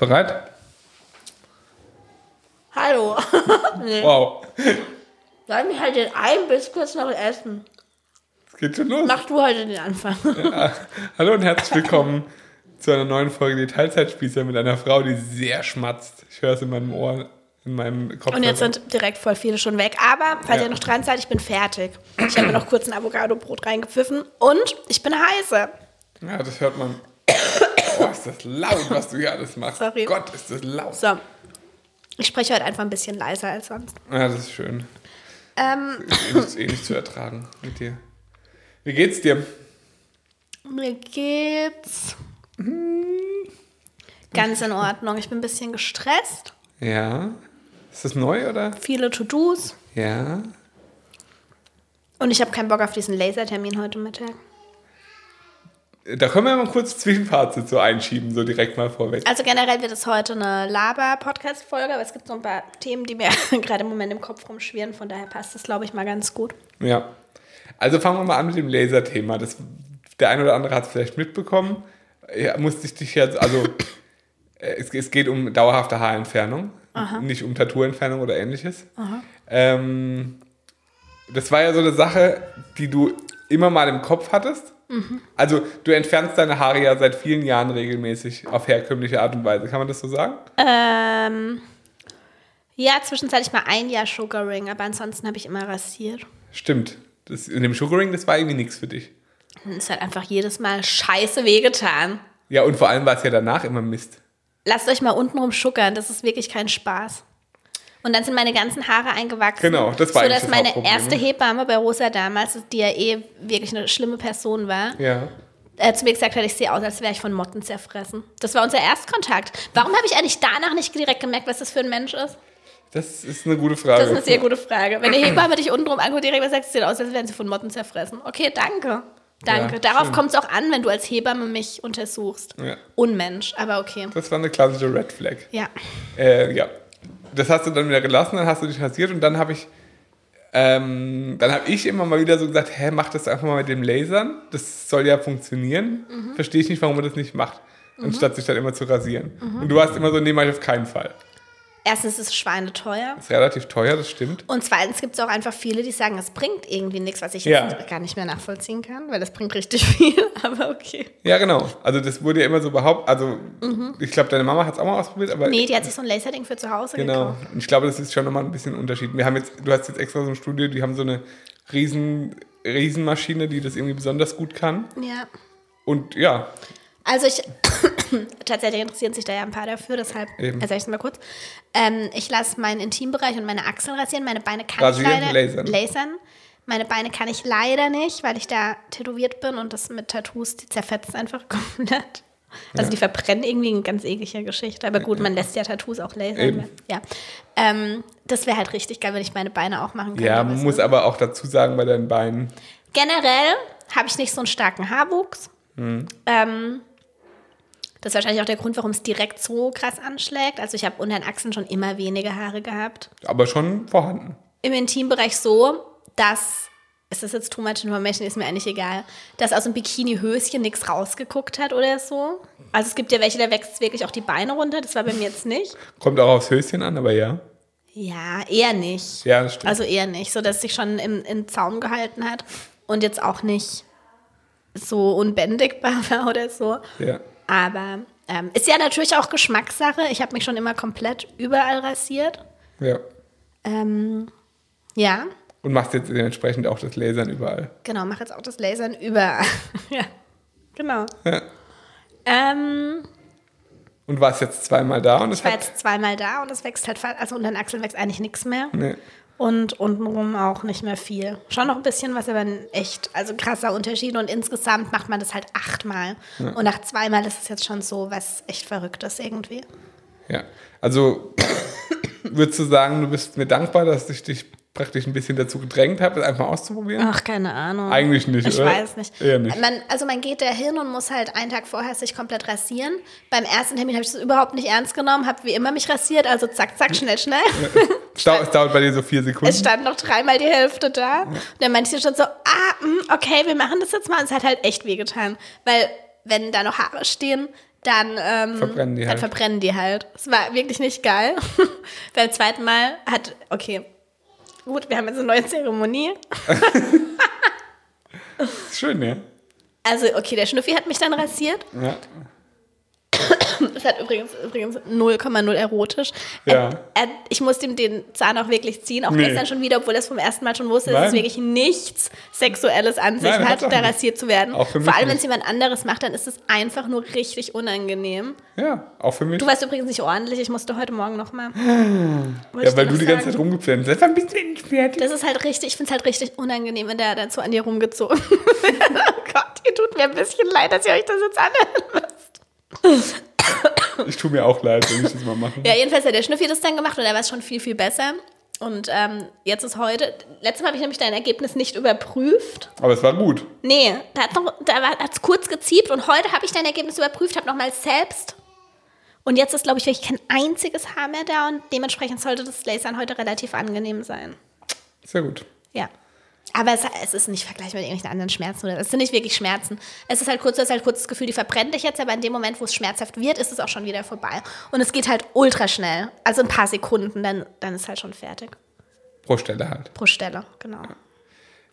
Bereit? Hallo. nee. Wow. Soll mich halt den einen Biss kurz noch essen. Es geht schon los. Mach du heute den Anfang. Ja. Hallo und herzlich willkommen zu einer neuen Folge Die Teilzeitspießer mit einer Frau, die sehr schmatzt. Ich höre es in meinem Ohr, in meinem Kopf. Und jetzt sind direkt voll viele schon weg. Aber, falls Ja. ihr noch dran seid, ich bin fertig. Ich habe mir noch kurz ein Avocado-Brot reingepfiffen. Und ich bin heiße. Ja, das hört man. Ist das laut, was du hier alles machst. Sorry. Gott, ist das laut. So. Ich spreche heute einfach ein bisschen leiser als sonst. Ja, das ist schön. Ähm, Ist eh eh nicht zu ertragen mit dir. Wie geht's dir? mir geht's ganz in Ordnung. Ich bin ein bisschen gestresst. Ja. Ist das neu oder? Viele To-Dos. Ja. Und ich habe keinen Bock auf diesen Lasertermin heute Mittag. Da können wir mal kurz Zwischenfazit so einschieben, so direkt mal vorweg. Also generell wird es heute eine Laber-Podcast-Folge, aber es gibt so ein paar Themen, die mir gerade im Moment im Kopf rumschwirren. Von daher passt das, glaube ich, mal ganz gut. Ja. Also fangen wir mal an mit dem Laserthema. Das, der eine oder andere hat es vielleicht mitbekommen. Ja, musste ich dich jetzt, also äh, es, es geht um dauerhafte Haarentfernung, nicht um Tattooentfernung oder ähnliches. Ähm, das war ja so eine Sache, die du immer mal im Kopf hattest. Also du entfernst deine Haare ja seit vielen Jahren regelmäßig auf herkömmliche Art und Weise. Kann man das so sagen? Ähm, ja, zwischenzeitlich mal ein Jahr Sugaring, aber ansonsten habe ich immer rasiert. Stimmt. Das, in dem Sugaring, das war irgendwie nichts für dich. Es hat einfach jedes Mal scheiße wehgetan. Ja, und vor allem war es ja danach immer Mist. Lasst euch mal untenrum schuckern, das ist wirklich kein Spaß. Und dann sind meine ganzen Haare eingewachsen. Genau, das war So, dass das meine erste ne? Hebamme bei Rosa damals, die ja eh wirklich eine schlimme Person war, Ja. äh, zu mir gesagt hat, ich sehe aus, als wäre ich von Motten zerfressen. Das war unser Erstkontakt. Warum habe ich eigentlich danach nicht direkt gemerkt, was das für ein Mensch ist? Das ist eine gute Frage. Das ist eine sehr gute Frage. Wenn die Hebamme dich untenrum anguckt, direkt sagt, es sieht aus, als wären sie von Motten zerfressen. Okay, danke. Danke. Ja, Darauf kommt es auch an, wenn du als Hebamme mich untersuchst. Ja. Unmensch, aber okay. Das war eine klassische Red Flag. Ja. Äh, ja. Das hast du dann wieder gelassen, dann hast du dich rasiert und dann habe ich, ähm, dann habe ich immer mal wieder so gesagt, hä, mach das einfach mal mit dem Lasern. Das soll ja funktionieren. Mhm. Verstehe ich nicht, warum man das nicht macht, anstatt sich dann immer zu rasieren. Und du warst immer so, nee, mach ich auf keinen Fall. Erstens ist es schweineteuer. Ist relativ teuer, das stimmt. Und zweitens gibt es auch einfach viele, die sagen, es bringt irgendwie nichts, was ich Ja. jetzt gar nicht mehr nachvollziehen kann, weil das bringt richtig viel, aber okay. Ja, genau. Also das wurde ja immer so behauptet. Also ich glaube, deine Mama hat es auch mal ausprobiert, aber Mhm. Nee, die hat sich so ein Laserding für zu Hause Genau. gekauft. Und ich glaube, das ist schon nochmal ein bisschen ein Unterschied. Wir haben jetzt, du hast jetzt extra so ein Studio, die haben so eine riesen, Riesenmaschine, die das irgendwie besonders gut kann. Ja. Und ja, Also ich, tatsächlich interessieren sich da ja ein paar dafür, deshalb Eben. erzähle ich es mal kurz. Ähm, ich lasse meinen Intimbereich und meine Achseln rasieren, meine Beine kann Rasieren, ich leider lasern. lasern. Meine Beine kann ich leider nicht, weil ich da tätowiert bin und das mit Tattoos, die zerfetzen einfach komplett. Also die verbrennen irgendwie eine ganz eklige Geschichte. Aber gut, man lässt ja Tattoos auch lasern. Eben. Ja. Ähm, das wäre halt richtig geil, wenn ich meine Beine auch machen könnte. ja, man muss aber auch dazu sagen, bei deinen Beinen, Generell habe ich nicht so einen starken Haarwuchs. Mhm. Ähm, das ist wahrscheinlich auch der Grund, warum es direkt so krass anschlägt. Also ich habe unter den Achseln schon immer weniger Haare gehabt. aber schon vorhanden. Im Intimbereich so, dass, ist das jetzt too much information, ist mir eigentlich egal, dass aus dem Bikini-Höschen nichts rausgeguckt hat oder so. Also es gibt ja welche, da wächst wirklich auch die Beine runter. Das war bei mir jetzt nicht. Kommt auch aufs Höschen an, aber ja. Ja, eher nicht. Ja, das stimmt. Also eher nicht, so dass es sich schon im, im Zaum gehalten hat und jetzt auch nicht so unbändigbar war oder so. ja. Aber ähm, ist ja natürlich auch Geschmackssache. Ich habe mich schon immer komplett überall rasiert. ja. Ähm, ja, Und machst jetzt dementsprechend auch das Lasern überall. genau, mache jetzt auch das Lasern überall. ja, genau. Ja. Ähm, Und warst jetzt zweimal da und es ich war jetzt zweimal da und es wächst halt, also unter den Achseln wächst eigentlich nichts mehr. Nee. Und untenrum auch nicht mehr viel. Schon noch ein bisschen was, aber ein echt, also krasser Unterschied. Und insgesamt macht man das halt achtmal. Und nach zweimal ist es jetzt schon so was echt Verrücktes irgendwie. Ja. Also würdest du sagen, du bist mir dankbar, dass ich dich praktisch ein bisschen dazu gedrängt habe, es einfach mal auszuprobieren? Ach, keine Ahnung. Eigentlich nicht, Ich oder? weiß nicht. Eher nicht. Man, also man geht da hin und muss halt einen Tag vorher sich komplett rasieren. Beim ersten Termin habe ich das überhaupt nicht ernst genommen, habe wie immer mich rasiert, also zack, zack, schnell, schnell. Es dauert, bei dir so vier Sekunden. Es stand noch dreimal die Hälfte da. Und dann meinte ich schon so, ah, mm, okay, wir machen das jetzt mal. Und es hat halt echt wehgetan. Weil, wenn da noch Haare stehen, dann, ähm, Verbrennen die dann halt. verbrennen die halt. Es war wirklich nicht geil. Beim zweiten Mal hat, okay, gut, wir haben jetzt eine neue Zeremonie. Schön, ja. Also, okay, der Schnüffi hat mich dann rasiert. Ja. Das hat übrigens, übrigens 0,0 erotisch. Ja. Er, er, ich musste ihm den Zahn auch wirklich ziehen, auch Nee. gestern schon wieder, obwohl er es vom ersten Mal schon wusste, dass es wirklich nichts Sexuelles an sich Nein, hat, da rasiert zu werden. Vor allem, wenn es jemand anderes macht, dann ist es einfach nur richtig unangenehm. Ja, auch für mich. Du warst übrigens nicht ordentlich, ich musste heute Morgen nochmal. ja, weil du die ganze Zeit rumgepflanzt hast. Du endlich fertig? Das ist halt richtig, ich finde es halt richtig unangenehm, wenn der dann so an dir rumgezogen wird. oh Gott, ihr tut mir ein bisschen leid, dass ihr euch das jetzt anhören müsst. Ich tue mir auch leid, wenn ich das mal mache. Ja, jedenfalls hat der Schnüffi das dann gemacht und er war schon viel, viel besser. Und ähm, jetzt ist heute, letztes Mal habe ich nämlich dein Ergebnis nicht überprüft. Aber es war gut. Nee, da hat noch, da hat es kurz geziebt und heute habe ich dein Ergebnis überprüft, habe nochmal selbst. Und jetzt ist, glaube ich, wirklich kein einziges Haar mehr da und dementsprechend sollte das Lasern heute relativ angenehm sein. Sehr gut. Ja. Aber es, es ist nicht vergleichbar mit irgendwelchen anderen Schmerzen. Oder, es sind nicht wirklich Schmerzen. Es ist halt kurz, du hast halt kurz das Gefühl, die verbrennt dich jetzt, aber in dem Moment, wo es schmerzhaft wird, ist es auch schon wieder vorbei. Und es geht halt ultra schnell. Also ein paar Sekunden, dann, dann ist halt schon fertig. Pro Stelle halt. Pro Stelle, genau.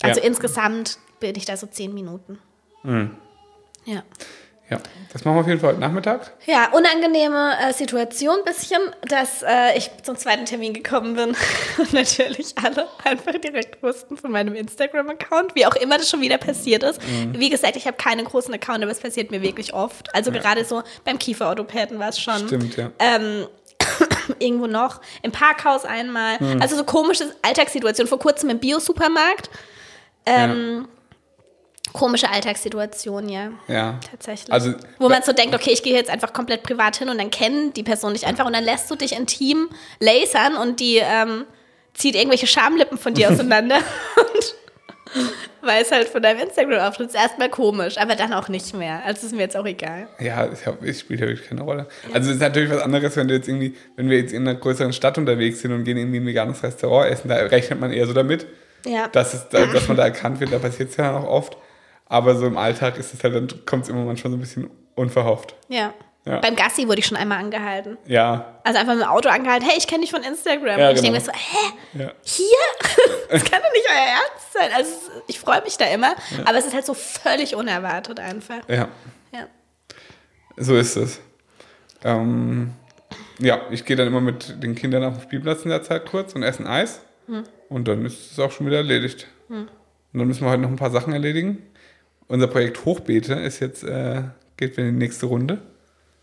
Also Ja. insgesamt bin ich da so zehn Minuten. Ja. Ja, das machen wir auf jeden Fall heute Nachmittag. Ja, unangenehme äh, Situation bisschen, dass äh, ich zum zweiten Termin gekommen bin und natürlich alle einfach direkt wussten von meinem Instagram-Account, wie auch immer das schon wieder passiert ist. Mhm. Wie gesagt, ich habe keinen großen Account, aber es passiert mir wirklich oft. Also gerade so beim Kieferorthopäden war es schon. Stimmt, ja. Ähm, irgendwo noch, im Parkhaus einmal. Mhm. Also so komische Alltagssituationen. Vor kurzem im Biosupermarkt. Ähm, Komische Alltagssituation, ja. Ja. Tatsächlich. Also, Wo man so denkt, okay, ich gehe jetzt einfach komplett privat hin und dann kennen die Person dich einfach und dann lässt du dich intim lasern und die ähm, zieht irgendwelche Schamlippen von dir auseinander und weiß halt von deinem Instagram-Auftritt ist erstmal komisch, aber dann auch nicht mehr. Also ist mir jetzt auch egal. Ja, es hab- es spielt ja wirklich keine Rolle. Also es ist natürlich was anderes, wenn du jetzt irgendwie, wenn wir jetzt in einer größeren Stadt unterwegs sind und gehen irgendwie in ein veganes Restaurant essen, da rechnet man eher so damit, Ja. dass, es, da- dass man da erkannt wird, da passiert es ja auch oft. Aber so im Alltag ist es halt, dann kommt es immer manchmal so ein bisschen unverhofft. ja. Ja. Beim Gassi wurde ich schon einmal angehalten. Ja, Also einfach mit dem Auto angehalten, hey, ich kenne dich von Instagram. Ja, und ich genau. denke mir so, hä? ja. Hier? Das kann doch nicht euer Ernst sein. Also ich freue mich da immer, aber es ist halt so völlig unerwartet einfach. Ja, Ja. so ist es. Ähm, ja, ich gehe dann immer mit den Kindern auf den Spielplatz in der Zeit kurz und essen Eis. Und dann ist es auch schon wieder erledigt. Und dann müssen wir heute noch ein paar Sachen erledigen. Unser Projekt Hochbeete ist jetzt, äh, geht in die nächste Runde.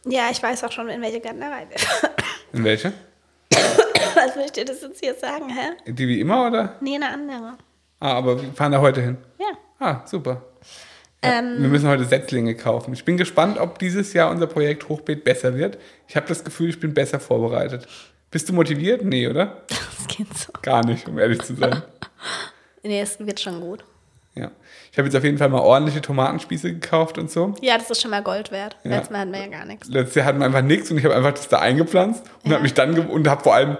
Ja, ich weiß auch schon, in welche Gärtnerei wir. In welche? Was ich dir das jetzt hier sagen, hä? Die wie immer oder? Nee, eine andere. Ah, aber wir fahren da heute hin. Ja. Ah, super. Ja, Ähm. wir müssen heute Setzlinge kaufen. Ich bin gespannt, ob dieses Jahr unser Projekt Hochbeet besser wird. Ich habe das Gefühl, ich bin besser vorbereitet. Bist du motiviert? Nee, oder? Das geht so. Gar nicht, um ehrlich zu sein. Nee, es wird schon gut. Ja. Ich habe jetzt auf jeden Fall mal ordentliche Tomatenspieße gekauft und so. Ja, das ist schon mal Gold wert. Ja. Letztes Mal hatten wir ja gar nichts. Letztes Jahr hatten wir einfach nichts und ich habe einfach das da eingepflanzt und Ja. habe mich dann und habe vor allem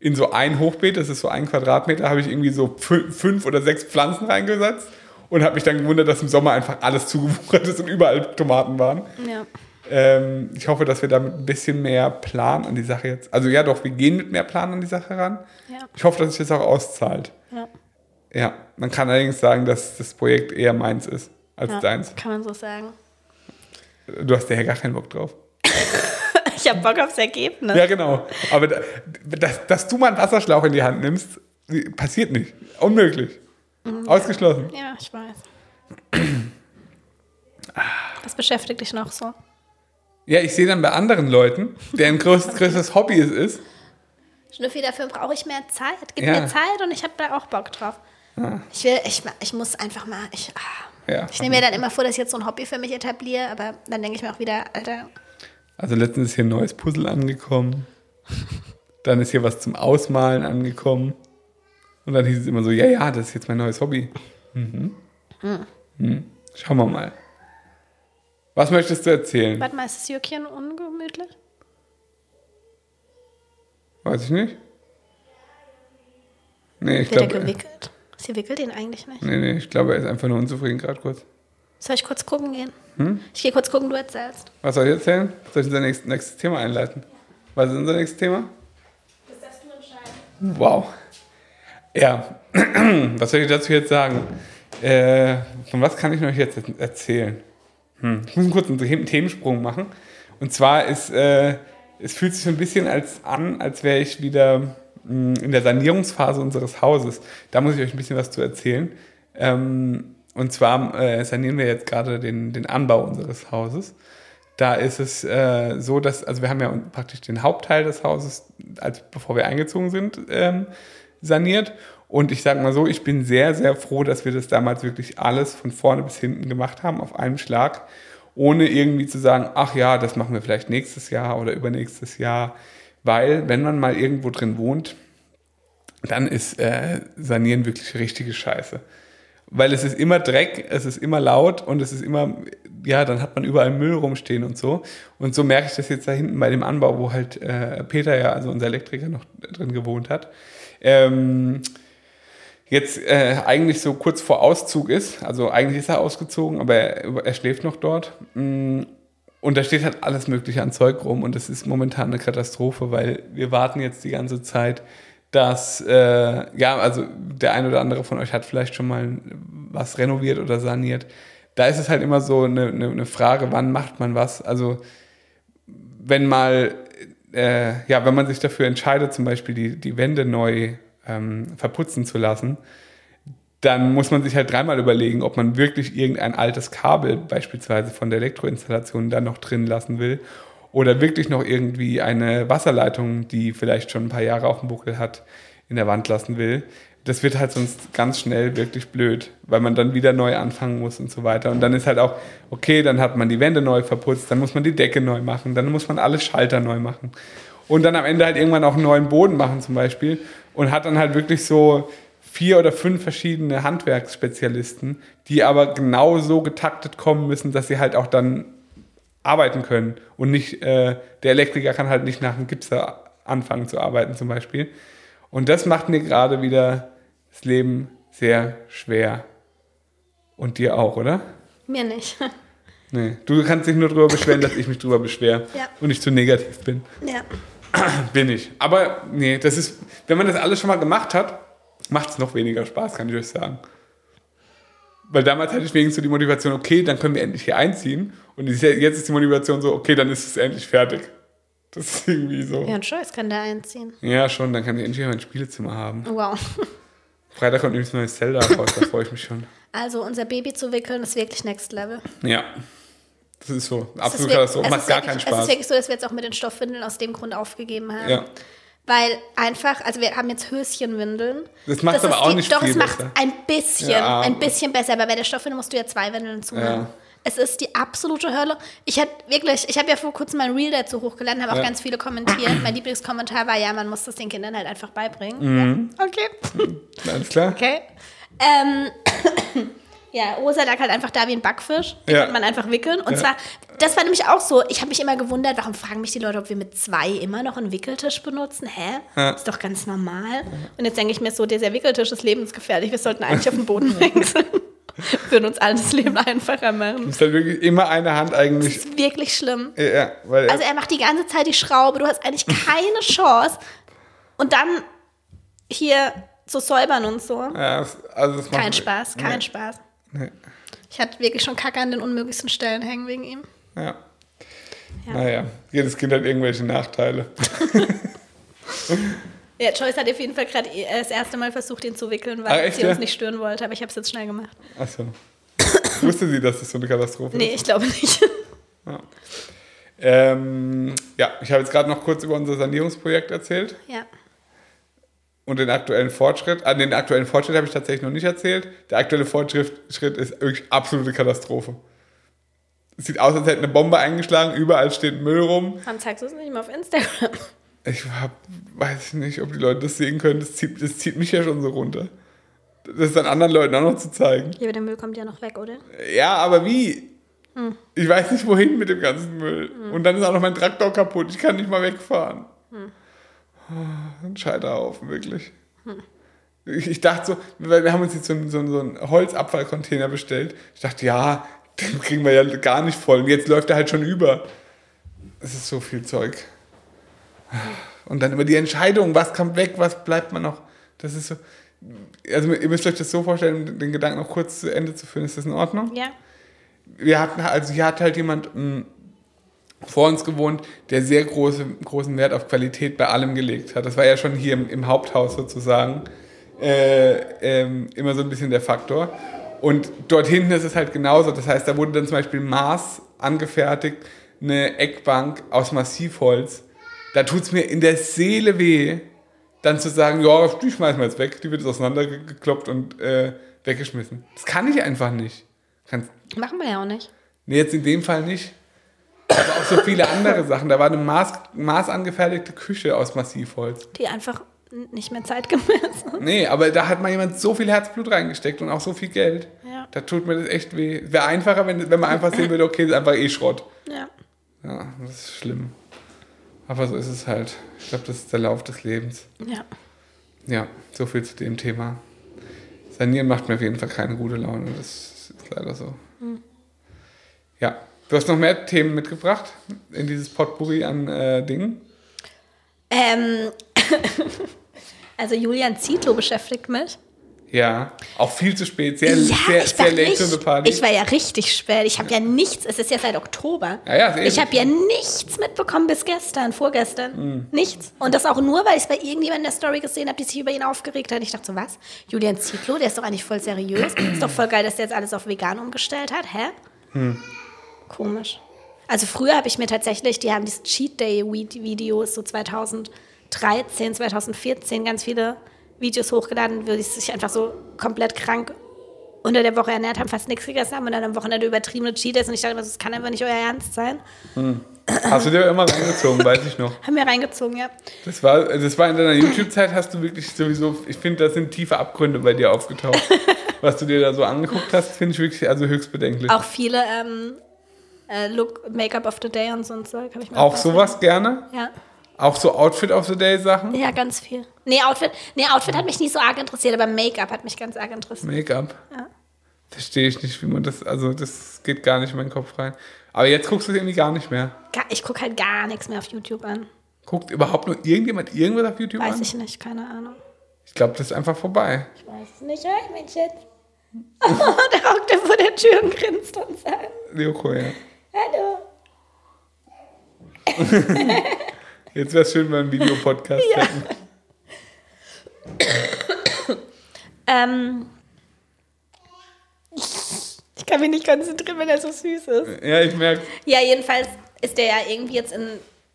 in so ein Hochbeet, das ist so ein Quadratmeter, habe ich irgendwie so fü- fünf oder sechs Pflanzen reingesetzt und habe mich dann gewundert, dass im Sommer einfach alles zugewuchert ist und überall Tomaten waren. Ja. Ähm, ich hoffe, dass wir damit ein bisschen mehr Plan an die Sache jetzt. Also ja, doch, wir gehen mit mehr Plan an die Sache ran. Ja. Ich hoffe, dass sich das auch auszahlt. ja. Ja, man kann allerdings sagen, dass das Projekt eher meins ist als ja. deins. Kann man so sagen. Du hast ja gar keinen Bock drauf. Ich habe Bock aufs Ergebnis. Ja, genau. Aber da, dass, dass du mal einen Wasserschlauch in die Hand nimmst, passiert nicht. Unmöglich. Ausgeschlossen. Ja, ich weiß. Was beschäftigt dich noch so? Ja, ich sehe dann bei anderen Leuten, deren größtes, größtes Hobby es ist. Schnüffi, dafür brauche ich mehr Zeit. Gib Ja. mir Zeit und ich habe da auch Bock drauf. Ich will, ich, ich muss einfach mal, ich, ah. Ja. ich nehme mir dann immer vor, dass ich jetzt so ein Hobby für mich etabliere, aber dann denke ich mir auch wieder, Alter, Also letztens ist hier ein neues Puzzle angekommen. Dann ist hier was zum Ausmalen angekommen. Und dann hieß es immer so, ja, ja, das ist jetzt mein neues Hobby. Mhm. Mhm. Schauen wir mal. Was möchtest du erzählen? warte mal, ist das Jürkchen ungemütlich? Weiß ich nicht. Nee, ich Wird er glaube, gewickelt? Sie wickelt ihn eigentlich nicht. nee, nee, ich glaube, er ist einfach nur unzufrieden gerade kurz. Soll ich kurz gucken gehen? Hm? Ich gehe kurz gucken, du erzählst. Was soll ich erzählen? Soll ich unser nächstes, nächstes Thema einleiten? Was ist unser nächstes Thema? Das darfst du entscheiden. Wow. Ja, was soll ich dazu jetzt sagen? Äh, von was kann ich euch jetzt erzählen? Hm. Ich muss einen kurzen Themensprung machen. Und zwar ist, äh, es fühlt sich so ein bisschen als an, als wäre ich wieder in der Sanierungsphase unseres Hauses. Da muss ich euch ein bisschen was zu erzählen. Ähm, und zwar äh, sanieren wir jetzt gerade den, den Anbau unseres Hauses. Da ist es äh, so, dass, also wir haben ja praktisch den Hauptteil des Hauses, als bevor wir eingezogen sind, ähm, saniert. Und ich sage mal so, ich bin sehr, sehr froh, dass wir das damals wirklich alles von vorne bis hinten gemacht haben, auf einem Schlag, ohne irgendwie zu sagen, ach ja, das machen wir vielleicht nächstes Jahr oder übernächstes Jahr. Weil, wenn man mal irgendwo drin wohnt, dann ist äh, Sanieren wirklich richtige Scheiße. Weil es ist immer Dreck, es ist immer laut und es ist immer, ja, dann hat man überall Müll rumstehen und so. Und so merke ich das jetzt da hinten bei dem Anbau, wo halt äh, Peter ja, also unser Elektriker, noch drin gewohnt hat. Ähm, jetzt äh, eigentlich so kurz vor Auszug ist. Also eigentlich ist er ausgezogen, aber er, er schläft noch dort. Mm, und da steht halt alles Mögliche an Zeug rum und das ist momentan eine Katastrophe, weil wir warten jetzt die ganze Zeit, dass, äh, ja, also der ein oder andere von euch hat vielleicht schon mal was renoviert oder saniert. Da ist es halt immer so eine, eine, eine Frage, wann macht man was? Also wenn mal, äh, ja, wenn man sich dafür entscheidet, zum Beispiel die, die Wände neu ähm, verputzen zu lassen, dann muss man sich halt dreimal überlegen, ob man wirklich irgendein altes Kabel beispielsweise von der Elektroinstallation dann noch drin lassen will oder wirklich noch irgendwie eine Wasserleitung, die vielleicht schon ein paar Jahre auf dem Buckel hat, in der Wand lassen will. Das wird halt sonst ganz schnell wirklich blöd, weil man dann wieder neu anfangen muss und so weiter. Und dann ist halt auch, okay, dann hat man die Wände neu verputzt, dann muss man die Decke neu machen, dann muss man alle Schalter neu machen. Und dann am Ende halt irgendwann auch einen neuen Boden machen zum Beispiel und hat dann halt wirklich so vier oder fünf verschiedene Handwerksspezialisten, die aber genau so getaktet kommen müssen, dass sie halt auch dann arbeiten können und nicht, äh, der Elektriker kann halt nicht nach einem Gipser anfangen zu arbeiten zum Beispiel. Und das macht mir gerade wieder das Leben sehr schwer. Und dir auch, oder? Mir nicht. Nee, du kannst dich nur darüber beschweren, dass ich mich darüber beschwere ja. und ich zu negativ bin. Ja. Bin ich. Aber nee, das ist, wenn man das alles schon mal gemacht hat, macht es noch weniger Spaß, kann ich euch sagen. Weil damals hatte ich wenigstens so die Motivation, okay, dann können wir endlich hier einziehen. Und jetzt ist die Motivation so, okay, dann ist es endlich fertig. Das ist irgendwie so. Ja, und Joyce kann da einziehen. Ja, schon, dann kann ich endlich mein Spielezimmer haben. Wow. Freitag kommt übrigens ein neues Zelda raus, da freue ich mich schon. Also, unser Baby zu wickeln ist wirklich Next Level. Ja. Das ist so. Absolut Katastrophe. Macht gar wirklich, keinen Spaß. Es ist wirklich so, dass wir jetzt auch mit den Stoffwindeln aus dem Grund aufgegeben haben. Ja. Weil einfach, also wir haben jetzt Höschenwindeln. Das macht aber auch die, nicht Doch, viel es macht besser. ein bisschen, Ja. ein bisschen besser. Aber bei der Stoffwindel musst du ja zwei Windeln zumachen. Ja. Es ist die absolute Hölle. Ich hatte wirklich, ich habe ja vor kurzem mein Reel dazu hochgeladen, habe auch Ja. ganz viele kommentiert. mein Lieblingskommentar war, ja, man muss das den Kindern halt einfach beibringen. Mhm. Ja. Okay. Alles klar? Okay. Ähm, ja, Rosa lag halt einfach da wie ein Backfisch. Die Ja. konnte man einfach wickeln. Und Ja. zwar, das war nämlich auch so, ich habe mich immer gewundert, warum fragen mich die Leute, ob wir mit zwei immer noch einen Wickeltisch benutzen? Hä? Ja. Ist doch ganz normal. Und jetzt denke ich mir so, dieser Wickeltisch ist lebensgefährlich. Wir sollten eigentlich auf den Boden wechseln. Würden uns alles das Leben einfacher machen. Ist halt wirklich immer eine Hand Das eigentlich. ist wirklich schlimm. Ja, weil Also er macht die ganze Zeit die Schraube, du hast eigentlich keine Chance. Und dann hier zu säubern und so. ja, also es macht Kein Spaß, kein nee. Spaß. Nee. Ich hatte wirklich schon Kacke an den unmöglichsten Stellen hängen wegen ihm. Ja. Ja. Naja, jedes Kind hat irgendwelche Nachteile. Ja, Joyce hat auf jeden Fall gerade das erste Mal versucht, ihn zu wickeln, weil echt, sie ja? uns nicht stören wollte, aber ich habe es jetzt schnell gemacht. Achso. Wusste sie, dass das so eine Katastrophe Nee, ist? ich glaube nicht. Ja. Ähm, ja, ich habe jetzt gerade noch kurz über unser Sanierungsprojekt erzählt ja. Und den aktuellen Fortschritt. An den aktuellen Fortschritt habe ich tatsächlich noch nicht erzählt. Der aktuelle Fortschritt Schritt ist wirklich absolute Katastrophe. Es sieht aus, als hätte eine Bombe eingeschlagen, überall steht Müll rum. Warum zeigst du es nicht mal auf Instagram? Ich hab, weiß nicht, ob die Leute das sehen können. Das zieht, das zieht mich ja schon so runter. Das dann anderen Leuten auch noch zu zeigen. Ja, aber der Müll kommt ja noch weg, oder? Ja, aber wie? Ich weiß nicht, wohin mit dem ganzen Müll. Und dann ist auch noch mein Traktor kaputt. Ich kann nicht mal wegfahren. Oh, Ein Scheiterhaufen, wirklich. Ich, ich dachte so, weil wir haben uns jetzt so, einen- so, einen- Holzabfallcontainer bestellt. Ich dachte, ja, Den kriegen wir ja gar nicht voll. Und jetzt läuft er halt schon über. Es ist so viel Zeug. Und dann immer die Entscheidung, was kommt weg, was bleibt man noch. Das ist so. Also ihr müsst euch das so vorstellen, um den Gedanken noch kurz zu Ende zu führen. Ist das in Ordnung? Ja. Wir hatten, also hier hat halt jemand mh, vor uns gewohnt, der sehr große, großen Wert auf Qualität bei allem gelegt hat. Das war ja schon hier im, im Haupthaus sozusagen äh, ähm, immer so ein bisschen der Faktor. Und dort hinten ist es halt genauso. Das heißt, da wurde dann zum Beispiel Maß angefertigt, eine Eckbank aus Massivholz. Da tut es mir in der Seele weh, dann zu sagen, ja, die schmeißen wir jetzt weg, die wird jetzt auseinandergekloppt und äh, weggeschmissen. Das kann ich einfach nicht. Kannst, Machen wir ja auch nicht. nee, jetzt in dem Fall nicht. Aber auch so viele andere Sachen. Da war eine Maß, maßangefertigte Küche aus Massivholz. Die einfach nicht mehr zeitgemäß sind. Nee, aber da hat mal jemand so viel Herzblut reingesteckt und auch so viel Geld. Ja. Da tut mir das echt weh. Wäre einfacher, wenn, wenn man einfach sehen würde, okay, das ist einfach eh Schrott. Ja. Ja, das ist schlimm. Aber so ist es halt. Ich glaube, das ist der Lauf des Lebens. Ja. Ja, so viel zu dem Thema. Sanieren macht mir auf jeden Fall keine gute Laune. Das ist leider so. Ja. Du hast noch mehr Themen mitgebracht in dieses Potpourri an äh, Dingen. Ähm, also Julian Zietlow beschäftigt mich. Ja. Auch viel zu spät. Sehr, ja, sehr, ich sehr war, late to the party. ich war ja richtig spät. Ich habe ja nichts, es ist ja seit Oktober. Ja, ja, ich habe ja nichts mitbekommen bis gestern, vorgestern. Mhm. Nichts. Und das auch nur, weil ich es bei irgendjemandem in der Story gesehen habe, die sich über ihn aufgeregt hat. Ich dachte so, was? Julian Zietlow, der ist doch eigentlich voll seriös. ist doch voll geil, dass der jetzt alles auf vegan umgestellt hat. Hä? Hm. Komisch. Also früher habe ich mir tatsächlich, die haben diese Cheat Day Videos so 2013, 2014 ganz viele Videos hochgeladen, wo die sich einfach so komplett krank unter der Woche ernährt haben, fast nichts gegessen haben und dann am Wochenende übertriebene Cheat Days und ich dachte immer, das kann einfach nicht euer Ernst sein. Hast du dir immer reingezogen, weiß ich noch. Haben wir reingezogen, ja. Das war, das war in deiner YouTube-Zeit, hast du wirklich sowieso, ich finde, da sind tiefe Abgründe bei dir aufgetaucht. Was du dir da so angeguckt hast, finde ich wirklich also höchst bedenklich. Auch viele ähm, äh, Look, Make-up of the Day und so ein Zeug habe ich mir Auch sowas gerne? Ja. Auch so Outfit of the Day Sachen? Ja, ganz viel. Nee, Outfit, nee, Outfit hat mich nicht so arg interessiert, aber Make-up hat mich ganz arg interessiert. Make-up? Ja. Verstehe ich nicht, wie man das, also das geht gar nicht in meinen Kopf rein. Aber jetzt guckst du es irgendwie gar nicht mehr. Ich gucke halt gar nichts mehr auf YouTube an. Guckt überhaupt nur irgendjemand irgendwas auf YouTube Weiß an? ich nicht, keine Ahnung. Ich glaube, das ist einfach vorbei. Ich weiß es nicht, mein Schatz. Oh, da hockt er vor der Tür und grinst und sagt, Leoko, ja. Hallo. Jetzt wäre es schön, wenn wir einen Videopodcast Ja. hätten. Ähm, ich kann mich nicht konzentrieren, wenn er so süß ist. Ja, ich merke. Ja, jedenfalls ist der ja irgendwie jetzt in,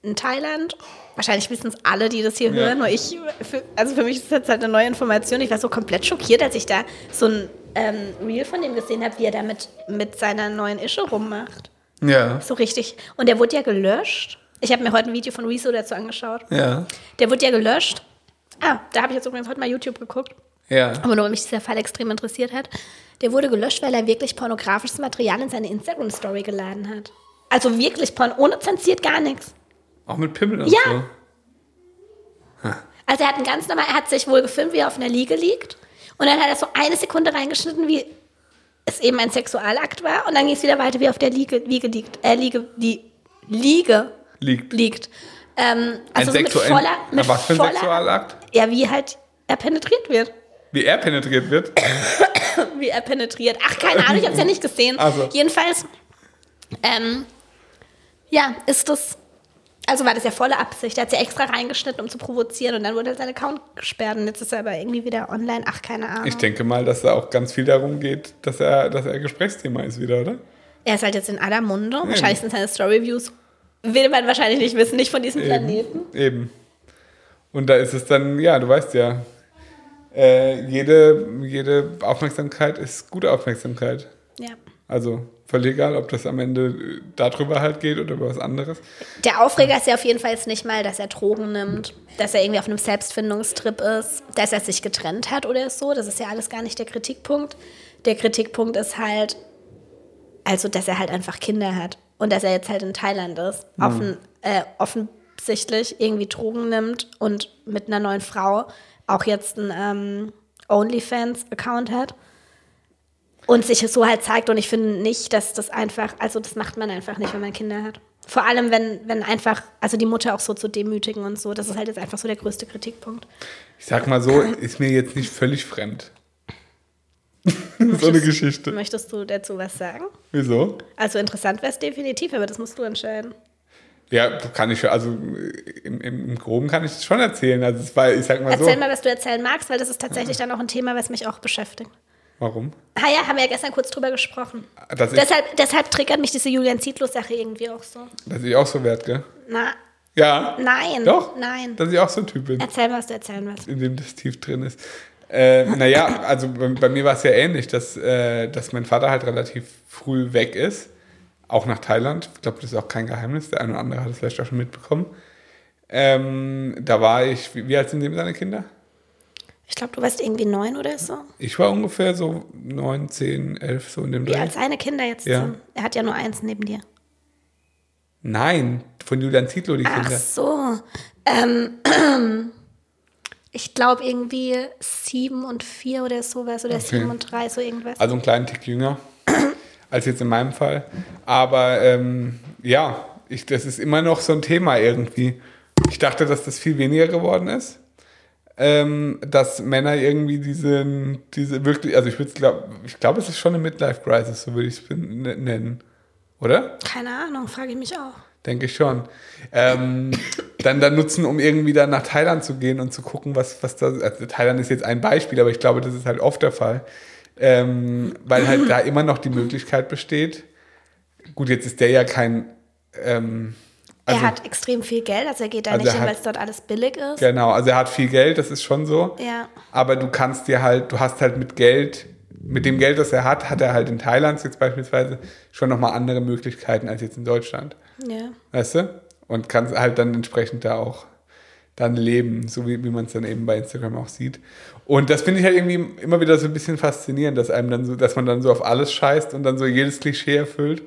in Thailand. Wahrscheinlich wissen es alle, die das hier Ja. hören. Nur ich, für, also für mich ist das jetzt halt eine neue Information. Ich war so komplett schockiert, als ich da so ein ähm, Reel von dem gesehen habe, wie er da mit, mit seiner neuen Ische rummacht. Ja. So richtig. Und der wurde ja gelöscht. Ich habe mir heute ein Video von Rezo dazu angeschaut. Ja. Der wurde ja gelöscht. Ah, da habe ich jetzt übrigens heute mal YouTube geguckt. Ja. Aber nur, weil mich dieser Fall extrem interessiert hat. Der wurde gelöscht, weil er wirklich pornografisches Material in seine Instagram-Story geladen hat. Also wirklich porn, ohne zensiert gar nichts. Auch mit Pimmel und Ja. so. Also er hat ein ganz normal, er hat sich wohl gefilmt, wie er auf einer Liege liegt. Und dann hat er so eine Sekunde reingeschnitten, wie es eben ein Sexualakt war. Und dann ging es wieder weiter, wie auf der Liege, Liege liegt. Äh, Liege, die Liege Liegt. liegt. Ähm, also ein mit sexuell, voller, mit was für ein voller, Sexualakt? Ja, wie halt er penetriert wird. Wie er penetriert wird? wie er penetriert. Ach, keine Ahnung, ich habe es ja nicht gesehen. Also. Jedenfalls, ähm, ja, ist das, also war das ja volle Absicht. Er hat sie extra reingeschnitten, um zu provozieren und dann wurde halt sein Account gesperrt und jetzt ist er aber irgendwie wieder online. Ach, keine Ahnung. Ich denke mal, dass da auch ganz viel darum geht, dass er, dass er Gesprächsthema ist wieder, oder? er ist halt jetzt in aller Munde. Wahrscheinlich sind seine Story-Views, will man wahrscheinlich nicht wissen, nicht von diesem Planeten. Eben. Eben. Und da ist es dann, ja, du weißt ja, äh, jede, jede Aufmerksamkeit ist gute Aufmerksamkeit. Ja. Also völlig egal, ob das am Ende äh, darüber halt geht oder über was anderes. Der Aufreger ist ja auf jeden Fall jetzt nicht mal, dass er Drogen nimmt, dass er irgendwie auf einem Selbstfindungstrip ist, dass er sich getrennt hat oder so. Das ist ja alles gar nicht der Kritikpunkt. Der Kritikpunkt ist halt, also, dass er halt einfach Kinder hat und dass er jetzt halt in Thailand ist, offen, äh, offensichtlich irgendwie Drogen nimmt und mit einer neuen Frau auch jetzt einen ähm, OnlyFans-Account hat. Und sich so halt zeigt. Und ich finde nicht, dass das einfach, also das macht man einfach nicht, wenn man Kinder hat. Vor allem, wenn, wenn einfach, also die Mutter auch so zu demütigen und so. Das ist halt jetzt einfach so der größte Kritikpunkt. Ich sag mal so, ist mir jetzt nicht völlig fremd. so eine Geschichte. Möchtest du dazu was sagen? Wieso? Also interessant wäre es definitiv, aber das musst du entscheiden. Ja, kann ich, also im, im, Groben kann ich das schon erzählen. Also es war, ich sag mal Erzähl so. Ah. mal, was du erzählen magst, weil das ist tatsächlich dann auch ein Thema, was mich auch beschäftigt. Warum? Ah ja, haben wir ja gestern kurz drüber gesprochen. Deshalb, deshalb triggert mich diese Julian Zietlow-Sache irgendwie auch so. dass ich auch so werd, gell? Na, Ja. nein. Doch? Nein. Dass ich auch so ein Typ bin, Erzähl was, du erzählen was. in dem das tief drin ist. Äh, naja, also bei, bei mir war es ja ähnlich, dass, äh, dass mein Vater halt relativ früh weg ist. Auch nach Thailand. Ich glaube, das ist auch kein Geheimnis. Der eine oder andere hat es vielleicht auch schon mitbekommen. Ähm, da war ich, wie, alt sind dem seine Kinder? Ich glaube, du warst irgendwie neun oder so. Ich war ungefähr so neun, zehn, elf, so in dem Dreh. alt seine Kinder jetzt Ja. sind. Er hat ja nur eins neben dir. Nein, von Julian Zietlow die Ach Kinder. so. Ähm, ich glaube irgendwie sieben und vier oder sowas oder sieben und drei, so irgendwas. Also einen kleinen Tick jünger als jetzt in meinem Fall. Aber ähm, ja, ich, das ist immer noch so ein Thema irgendwie. Ich dachte, dass das viel weniger geworden ist. Ähm, dass Männer irgendwie diese, diese wirklich, also ich würde glaube, ich glaube, es ist schon eine Midlife-Crisis, so würde ich es nennen. Oder? Keine Ahnung, frage ich mich auch. Denke ich schon. Ähm, dann, dann nutzen, um irgendwie dann nach Thailand zu gehen und zu gucken, was, was da. Also Thailand ist jetzt ein Beispiel, aber ich glaube, das ist halt oft der Fall. Ähm, weil halt da immer noch die Möglichkeit besteht. Gut, jetzt ist der ja kein. Ähm, also, er hat extrem viel Geld, also er geht da Also nicht hin, weil es dort alles billig ist. Genau, also er hat viel Geld, das ist schon so. Ja. Aber du kannst dir halt, du hast halt mit Geld, mit dem Geld, das er hat, hat er halt in Thailand jetzt beispielsweise schon nochmal andere Möglichkeiten als jetzt in Deutschland. Ja. Weißt du? Und kannst halt dann entsprechend da auch dann leben, so wie, wie man es dann eben bei Instagram auch sieht. Und das finde ich halt irgendwie immer wieder so ein bisschen faszinierend, dass einem dann so, dass man dann so auf alles scheißt und dann so jedes Klischee erfüllt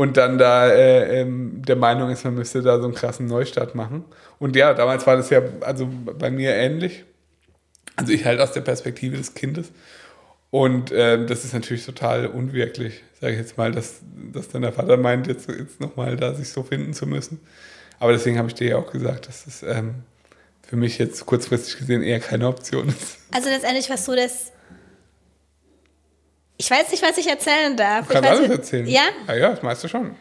und dann da äh, ähm, der Meinung ist, man müsste da so einen krassen Neustart machen. Und ja, damals war das ja also bei mir ähnlich. Also ich halt aus der Perspektive des Kindes. Und ähm, das ist natürlich total unwirklich, sage ich jetzt mal, dass, dass dann der Vater meint, jetzt, jetzt nochmal da sich so finden zu müssen. Aber deswegen habe ich dir ja auch gesagt, dass das ähm, für mich jetzt kurzfristig gesehen eher keine Option ist. Also letztendlich war es so, dass. Ich weiß nicht, was ich erzählen darf. Du kannst ich weiß, alles erzählen. Ja? Ja, ja, das meiste schon.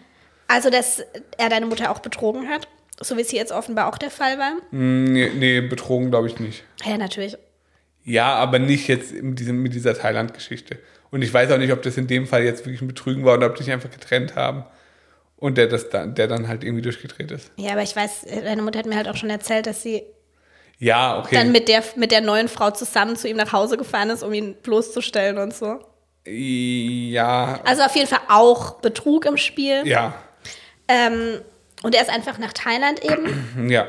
Also, dass er deine Mutter auch betrogen hat. So wie es hier jetzt offenbar auch der Fall war. Hm, Nee, nee betrogen glaube ich nicht. Ja, natürlich. Ja, aber nicht jetzt in diesem, mit dieser Thailand-Geschichte. Und ich weiß auch nicht, ob das in dem Fall jetzt wirklich ein Betrügen war oder ob die sich einfach getrennt haben. Und der, das dann, der dann halt irgendwie durchgedreht ist. Ja, aber ich weiß, deine Mutter hat mir halt auch schon erzählt, dass sie Ja, okay. dann mit der, mit der neuen Frau zusammen zu ihm nach Hause gefahren ist, um ihn bloßzustellen und so. Ja, Also auf jeden Fall auch Betrug im Spiel. ja, Ähm, und er ist einfach nach Thailand eben ja.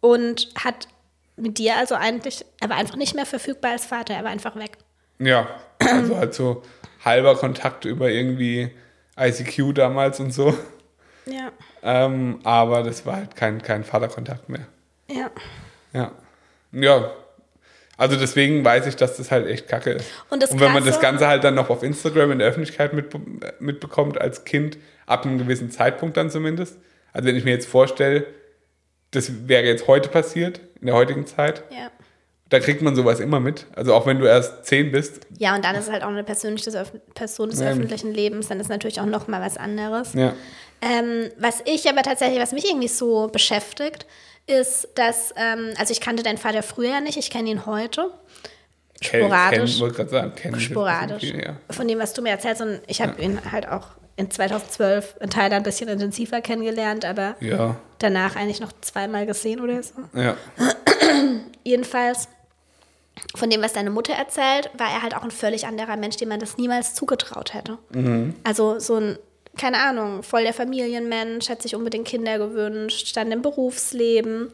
und hat mit dir also eigentlich, er war einfach nicht mehr verfügbar als Vater, er war einfach weg. Ja, also halt so halber Kontakt über irgendwie ICQ damals und so. Ja. Ähm, aber das war halt kein, kein Vaterkontakt mehr. Ja. Ja. Ja. Also deswegen weiß ich, dass das halt echt kacke ist. Und das wenn man das Krasse- Ganze halt dann noch auf Instagram in der Öffentlichkeit mitbe mitbekommt, als Kind, ab einem gewissen Zeitpunkt dann zumindest. Also wenn ich mir jetzt vorstelle, das wäre jetzt heute passiert, in der heutigen Zeit, Ja. da kriegt man sowas immer mit. Also auch wenn du erst zehn bist. Ja, und dann ist es halt auch eine persönliche Person des Ja. öffentlichen Lebens, dann ist natürlich auch noch mal was anderes. Ja. Ähm, was ich aber tatsächlich, was mich irgendwie so beschäftigt, ist, dass, ähm, also ich kannte deinen Vater früher nicht, ich kenne ihn heute. Sporadisch. Wollte gerade sagen, ein Sporadisch. viel, ja. Von dem, was du mir erzählst. Und ich habe ihn halt auch in 2012 in Thailand ein bisschen intensiver kennengelernt, aber Ja, danach eigentlich noch zweimal gesehen oder so. ja. Jedenfalls, von dem, was deine Mutter erzählt, war er halt auch ein völlig anderer Mensch, dem man das niemals zugetraut hätte. Also so ein, keine Ahnung, voll der Familienmensch, hat sich unbedingt Kinder gewünscht, stand im Berufsleben.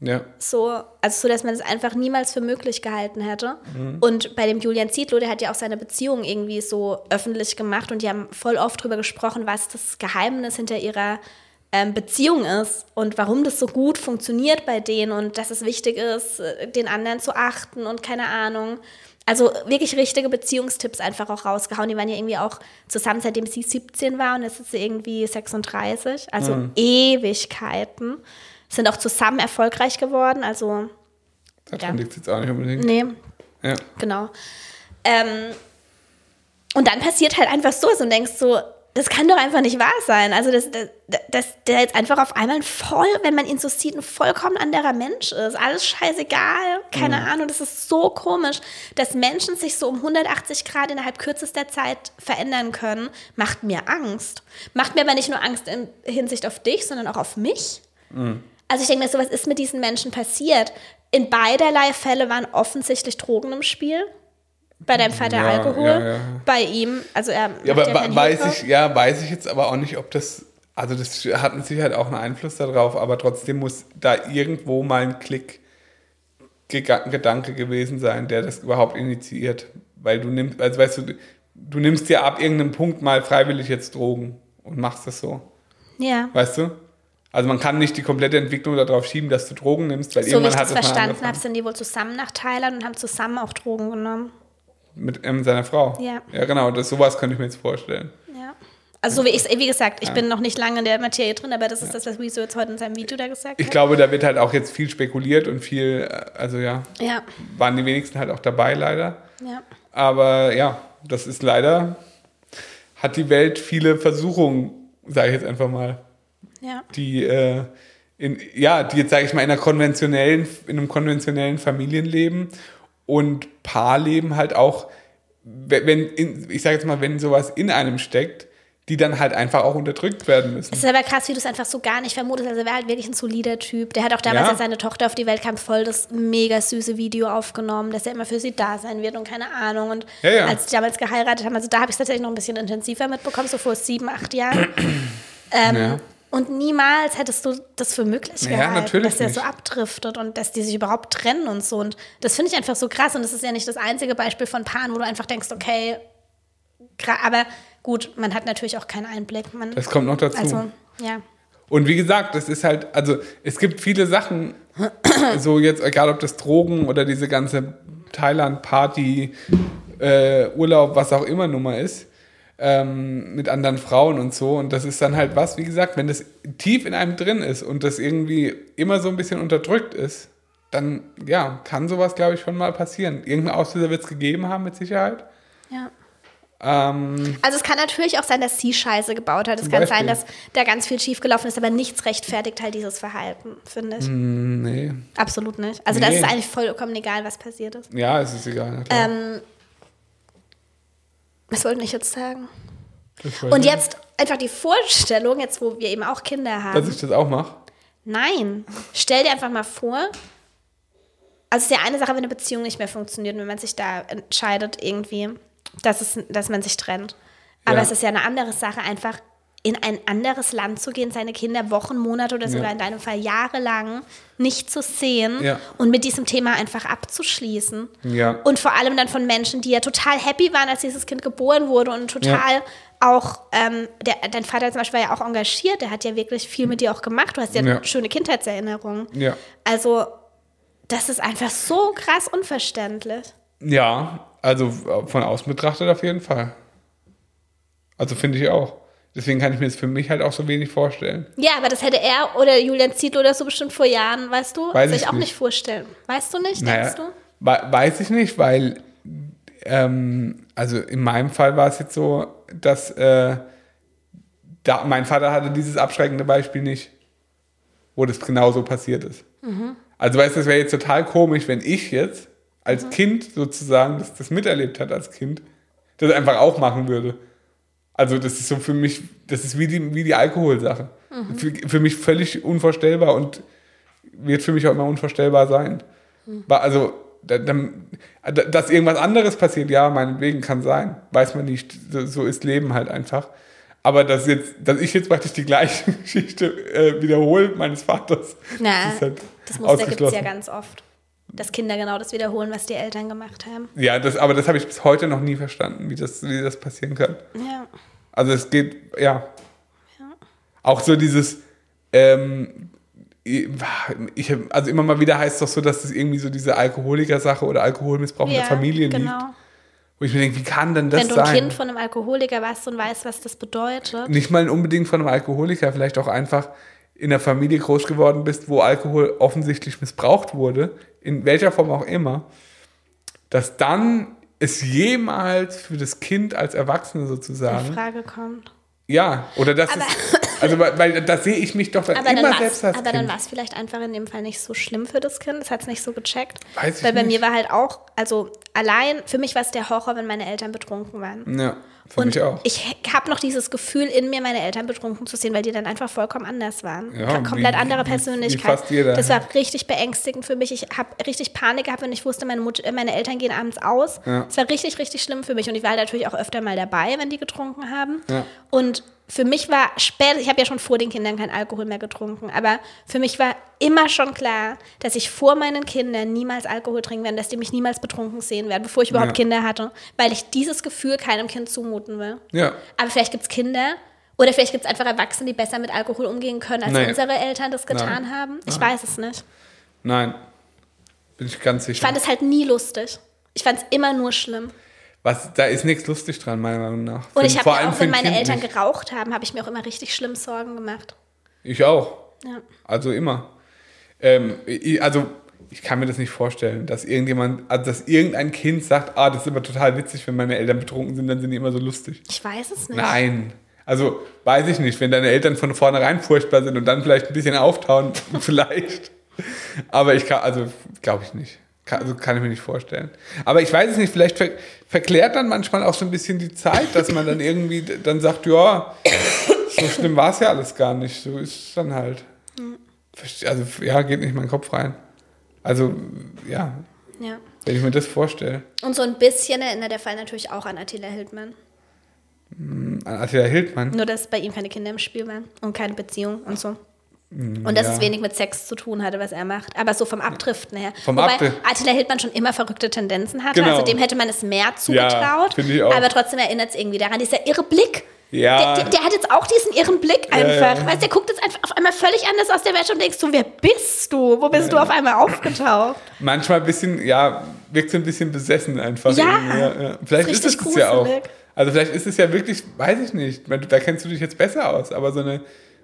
Ja, So, also so, dass man es einfach niemals für möglich gehalten hätte. Und bei dem Julian Zietlow, der hat ja auch seine Beziehung irgendwie so öffentlich gemacht und die haben voll oft drüber gesprochen, was das Geheimnis hinter ihrer ähm, Beziehung ist und warum das so gut funktioniert bei denen und dass es wichtig ist, äh, den anderen zu achten und keine Ahnung. Also wirklich richtige Beziehungstipps einfach auch rausgehauen. Die waren ja irgendwie auch zusammen, seitdem sie 17 war und jetzt ist sie irgendwie 36. Also Mhm. Ewigkeiten. Sind auch zusammen erfolgreich geworden. Also, Daran liegt es jetzt auch nicht unbedingt. nee, Ja. genau. Ähm, und dann passiert halt einfach so, und denkst so, das kann doch einfach nicht wahr sein. Also, dass, dass, dass der jetzt einfach auf einmal voll, wenn man ihn so sieht, ein vollkommen anderer Mensch ist. Alles scheißegal, keine Ahnung. Das ist so komisch, dass Menschen sich so um 180 Grad innerhalb kürzester Zeit verändern können, macht mir Angst. Macht mir aber nicht nur Angst in Hinsicht auf dich, sondern auch auf mich. Also ich denke mir so, was ist mit diesen Menschen passiert? In beiderlei Fälle waren offensichtlich Drogen im Spiel. Bei deinem Vater Ja, Alkohol, ja, ja. bei ihm, also er Ja, aber weiß ich, ja, weiß ich jetzt aber auch nicht, ob das, also das hat mit Sicherheit auch einen Einfluss darauf, aber trotzdem muss da irgendwo mal ein Klick Gedanke gewesen sein, der das überhaupt initiiert. Weil du nimmst, also weißt du, du nimmst dir ab irgendeinem Punkt mal freiwillig jetzt Drogen und machst das so. Ja. Weißt du? Also man kann nicht die komplette Entwicklung darauf schieben, dass du Drogen nimmst, weil So wie irgendwann ich hat das verstanden habe, sind die wohl zusammen nach Thailand und haben zusammen auch Drogen genommen. Mit ähm, seiner Frau. Ja. Ja, genau, das, sowas könnte ich mir jetzt vorstellen. Ja. Also so wie ich wie gesagt, ich bin noch nicht lange in der Materie drin, aber das ist das, was Wieso jetzt heute in seinem Video da gesagt Ich hat. glaube, da wird halt auch jetzt viel spekuliert und viel, äh, also ja, Ja, waren die wenigsten halt auch dabei, leider. ja. Aber ja, das ist leider, hat die Welt viele Versuchungen, sage ich jetzt einfach mal, Ja. die, äh, in, ja, die jetzt, sage ich mal, in, einer konventionellen, in einem konventionellen Familienleben und Paarleben halt auch, wenn, in, ich sage jetzt mal, wenn sowas in einem steckt, die dann halt einfach auch unterdrückt werden müssen. Es ist aber krass, wie du es einfach so gar nicht vermutest. Also er war halt wirklich ein solider Typ. Der hat auch damals, Ja. als seine Tochter auf die Welt kam, voll das mega süße Video aufgenommen, dass er immer für sie da sein wird und keine Ahnung. Und Ja, ja. als sie damals geheiratet haben, also da habe ich es tatsächlich noch ein bisschen intensiver mitbekommen, so vor sieben, acht Jahren. ähm, Ja. Und niemals hättest du das für möglich Ja, gehalten, natürlich dass der so nicht. abdriftet und dass die sich überhaupt trennen und so. Und das finde ich einfach so krass. Und das ist ja nicht das einzige Beispiel von Paaren, wo du einfach denkst, okay, aber gut, man hat natürlich auch keinen Einblick. Man, Das kommt noch dazu. also, ja. Und wie gesagt, das ist halt, also es gibt viele Sachen, so jetzt, egal ob das Drogen oder diese ganze Thailand-Party, äh, Urlaub, was auch immer Nummer ist, ähm, mit anderen Frauen und so. Und das ist dann halt was, wie gesagt, wenn das tief in einem drin ist und das irgendwie immer so ein bisschen unterdrückt ist, dann ja, kann sowas, glaube ich, schon mal passieren. Irgendein Auslöser wird es gegeben haben, mit Sicherheit. ja. Ähm, Also es kann natürlich auch sein, dass sie Scheiße gebaut hat. Es kann Beispiel. sein, dass da ganz viel schiefgelaufen ist, aber nichts rechtfertigt halt dieses Verhalten, finde ich. nee. Absolut nicht. Also das Nee. ist eigentlich vollkommen egal, was passiert ist. Ja, es ist egal. Ähm, was wollte ich jetzt sagen? Und jetzt einfach die Vorstellung, jetzt wo wir eben auch Kinder haben. Dass ich das auch mache. Nein, stell dir einfach mal vor, also es ist ja eine Sache, wenn eine Beziehung nicht mehr funktioniert, wenn man sich da entscheidet irgendwie, dass, es, dass man sich trennt. Aber Ja. es ist ja eine andere Sache, einfach in ein anderes Land zu gehen, seine Kinder Wochen, Monate oder sogar Ja. in deinem Fall jahrelang nicht zu sehen Ja. und mit diesem Thema einfach abzuschließen. Ja. Und vor allem dann von Menschen, die ja total happy waren, als dieses Kind geboren wurde und total auch, ähm, der, dein Vater zum Beispiel war ja auch engagiert, der hat ja wirklich viel mit dir auch gemacht, du hast ja, schöne Kindheitserinnerungen. Also, das ist einfach so krass unverständlich. Ja, also von außen betrachtet auf jeden Fall. Also finde ich auch. Deswegen kann ich mir das für mich halt auch so wenig vorstellen. Ja, aber das hätte er oder Julian Zietlow oder so bestimmt vor Jahren, weißt du, Weiß sich ich auch nicht. vorstellen. Weißt du nicht, Naja, denkst du? we- weiß ich nicht, weil ähm, also in meinem Fall war es jetzt so, dass äh, da, mein Vater hatte dieses abschreckende Beispiel nicht, wo das genauso passiert ist. Mhm. Also weißt du, es wäre jetzt total komisch, wenn ich jetzt als Mhm. Kind sozusagen, das das miterlebt hat als Kind, das einfach auch machen würde. Also das ist so für mich, das ist wie die, wie die Alkoholsache. Mhm. Für, für mich völlig unvorstellbar und wird für mich auch immer unvorstellbar sein. War Also, dass irgendwas anderes passiert, ja, meinetwegen kann sein. Weiß man nicht. So, ist Leben halt einfach. Aber dass, jetzt, dass ich jetzt praktisch die gleiche Geschichte äh, wiederhole meines Vaters, Na, ist halt das Muster gibt es ja ganz oft. Dass Kinder genau das wiederholen, was die Eltern gemacht haben. Ja, das, aber das habe ich bis heute noch nie verstanden, wie das, wie das passieren kann. Ja. Also es geht, ja. Auch so dieses, ähm, ich, also immer mal wieder heißt es doch so, dass das irgendwie so diese Alkoholiker-Sache oder Alkoholmissbrauch in der Familie liegt. genau. Wo ich mir denke, wie kann denn das Wenn du ein sein? Kind von einem Alkoholiker warst und weißt, was das bedeutet. Nicht mal unbedingt von einem Alkoholiker, vielleicht auch einfach in einer Familie groß geworden bist, wo Alkohol offensichtlich missbraucht wurde, in welcher Form auch immer, dass dann es jemals für das Kind als Erwachsene in sozusagen, Frage kommt. ja, oder das Aber- ist, also weil, weil da sehe ich mich doch dann Aber dann immer war's- selbst als aber dann Kind. war es vielleicht einfach in dem Fall nicht so schlimm für das Kind. Es hat es nicht so gecheckt. Weiß ich Weil bei nicht. mir war halt auch, also allein, für mich war es der Horror, wenn meine Eltern betrunken waren. ja, für Und mich auch. ich habe noch dieses Gefühl in mir, meine Eltern betrunken zu sehen, weil die dann einfach vollkommen anders waren. Ja, Kom- Komplett wie- andere wie- wie Persönlichkeit. fast jeder. Das war richtig beängstigend für mich. Ich habe richtig Panik gehabt, wenn ich wusste, meine, Mut äh, meine Eltern gehen abends aus. Ja. Das war richtig, richtig schlimm für mich. Und ich war natürlich auch öfter mal dabei, wenn die getrunken haben. Ja. Und für mich war später, ich habe ja schon vor den Kindern kein Alkohol mehr getrunken, aber für mich war immer schon klar, dass ich vor meinen Kindern niemals Alkohol trinken werde, dass die mich niemals betrunken sehen werden, bevor ich überhaupt Ja. Kinder hatte, weil ich dieses Gefühl keinem Kind zumuten will. Ja, Aber vielleicht gibt es Kinder oder vielleicht gibt es einfach Erwachsene, die besser mit Alkohol umgehen können, als Nee. unsere Eltern das getan Nein. haben. Ich Nein. weiß es nicht. nein, bin ich ganz Ich sicher. fand es halt nie lustig. Ich fand es immer nur schlimm. Was, da ist nichts lustig dran, meiner Meinung nach. Und ich habe auch, wenn ein meine Kind Eltern nicht. geraucht haben, habe ich mir auch immer richtig schlimm Sorgen gemacht. Ich auch. Ja. Also immer. Ähm, ich, also ich kann mir das nicht vorstellen, dass irgendjemand, also dass irgendein Kind sagt, ah, das ist immer total witzig, wenn meine Eltern betrunken sind, dann sind die immer so lustig. Ich weiß es nicht. Nein. Also weiß ich nicht, wenn deine Eltern von vornherein furchtbar sind und dann vielleicht ein bisschen auftauen, vielleicht. Aber ich kann, also glaube ich nicht. Kann, also kann ich mir nicht vorstellen. Aber ich weiß es nicht, vielleicht ver verklärt dann manchmal auch so ein bisschen die Zeit, dass man dann irgendwie dann sagt, ja, so schlimm war es ja alles gar nicht. So ist es dann halt. Also ja, geht nicht in meinen Kopf rein. Also ja, Ja. wenn ich mir das vorstelle. Und so ein bisschen erinnert der Fall natürlich auch an Attila Hildmann. An Attila Hildmann. Nur, dass bei ihm keine Kinder im Spiel waren und keine Beziehung und so. Und dass ja. es wenig mit Sex zu tun hatte, was er macht. Aber so vom Abdriften her. Vom Wobei Abdrift- Attila Hildmann schon immer verrückte Tendenzen hatte. Genau. Also dem hätte man es mehr zugetraut. finde ich auch. Aber trotzdem erinnert es irgendwie daran. Dieser irre Blick. Ja. Der, der, der hat jetzt auch diesen irren Blick Ja, einfach. ja. Weißt du, der guckt jetzt einfach auf einmal völlig anders aus der Welt und denkst du, wer bist du? Wo bist du auf einmal aufgetaucht? Manchmal ein bisschen, ja, wirkt so ein bisschen besessen einfach. Ja. ja, ja. Vielleicht Ist ist, es es ja auch. gruselig. Also vielleicht ist es ja wirklich, weiß ich nicht, da kennst du dich jetzt besser aus, aber so eine,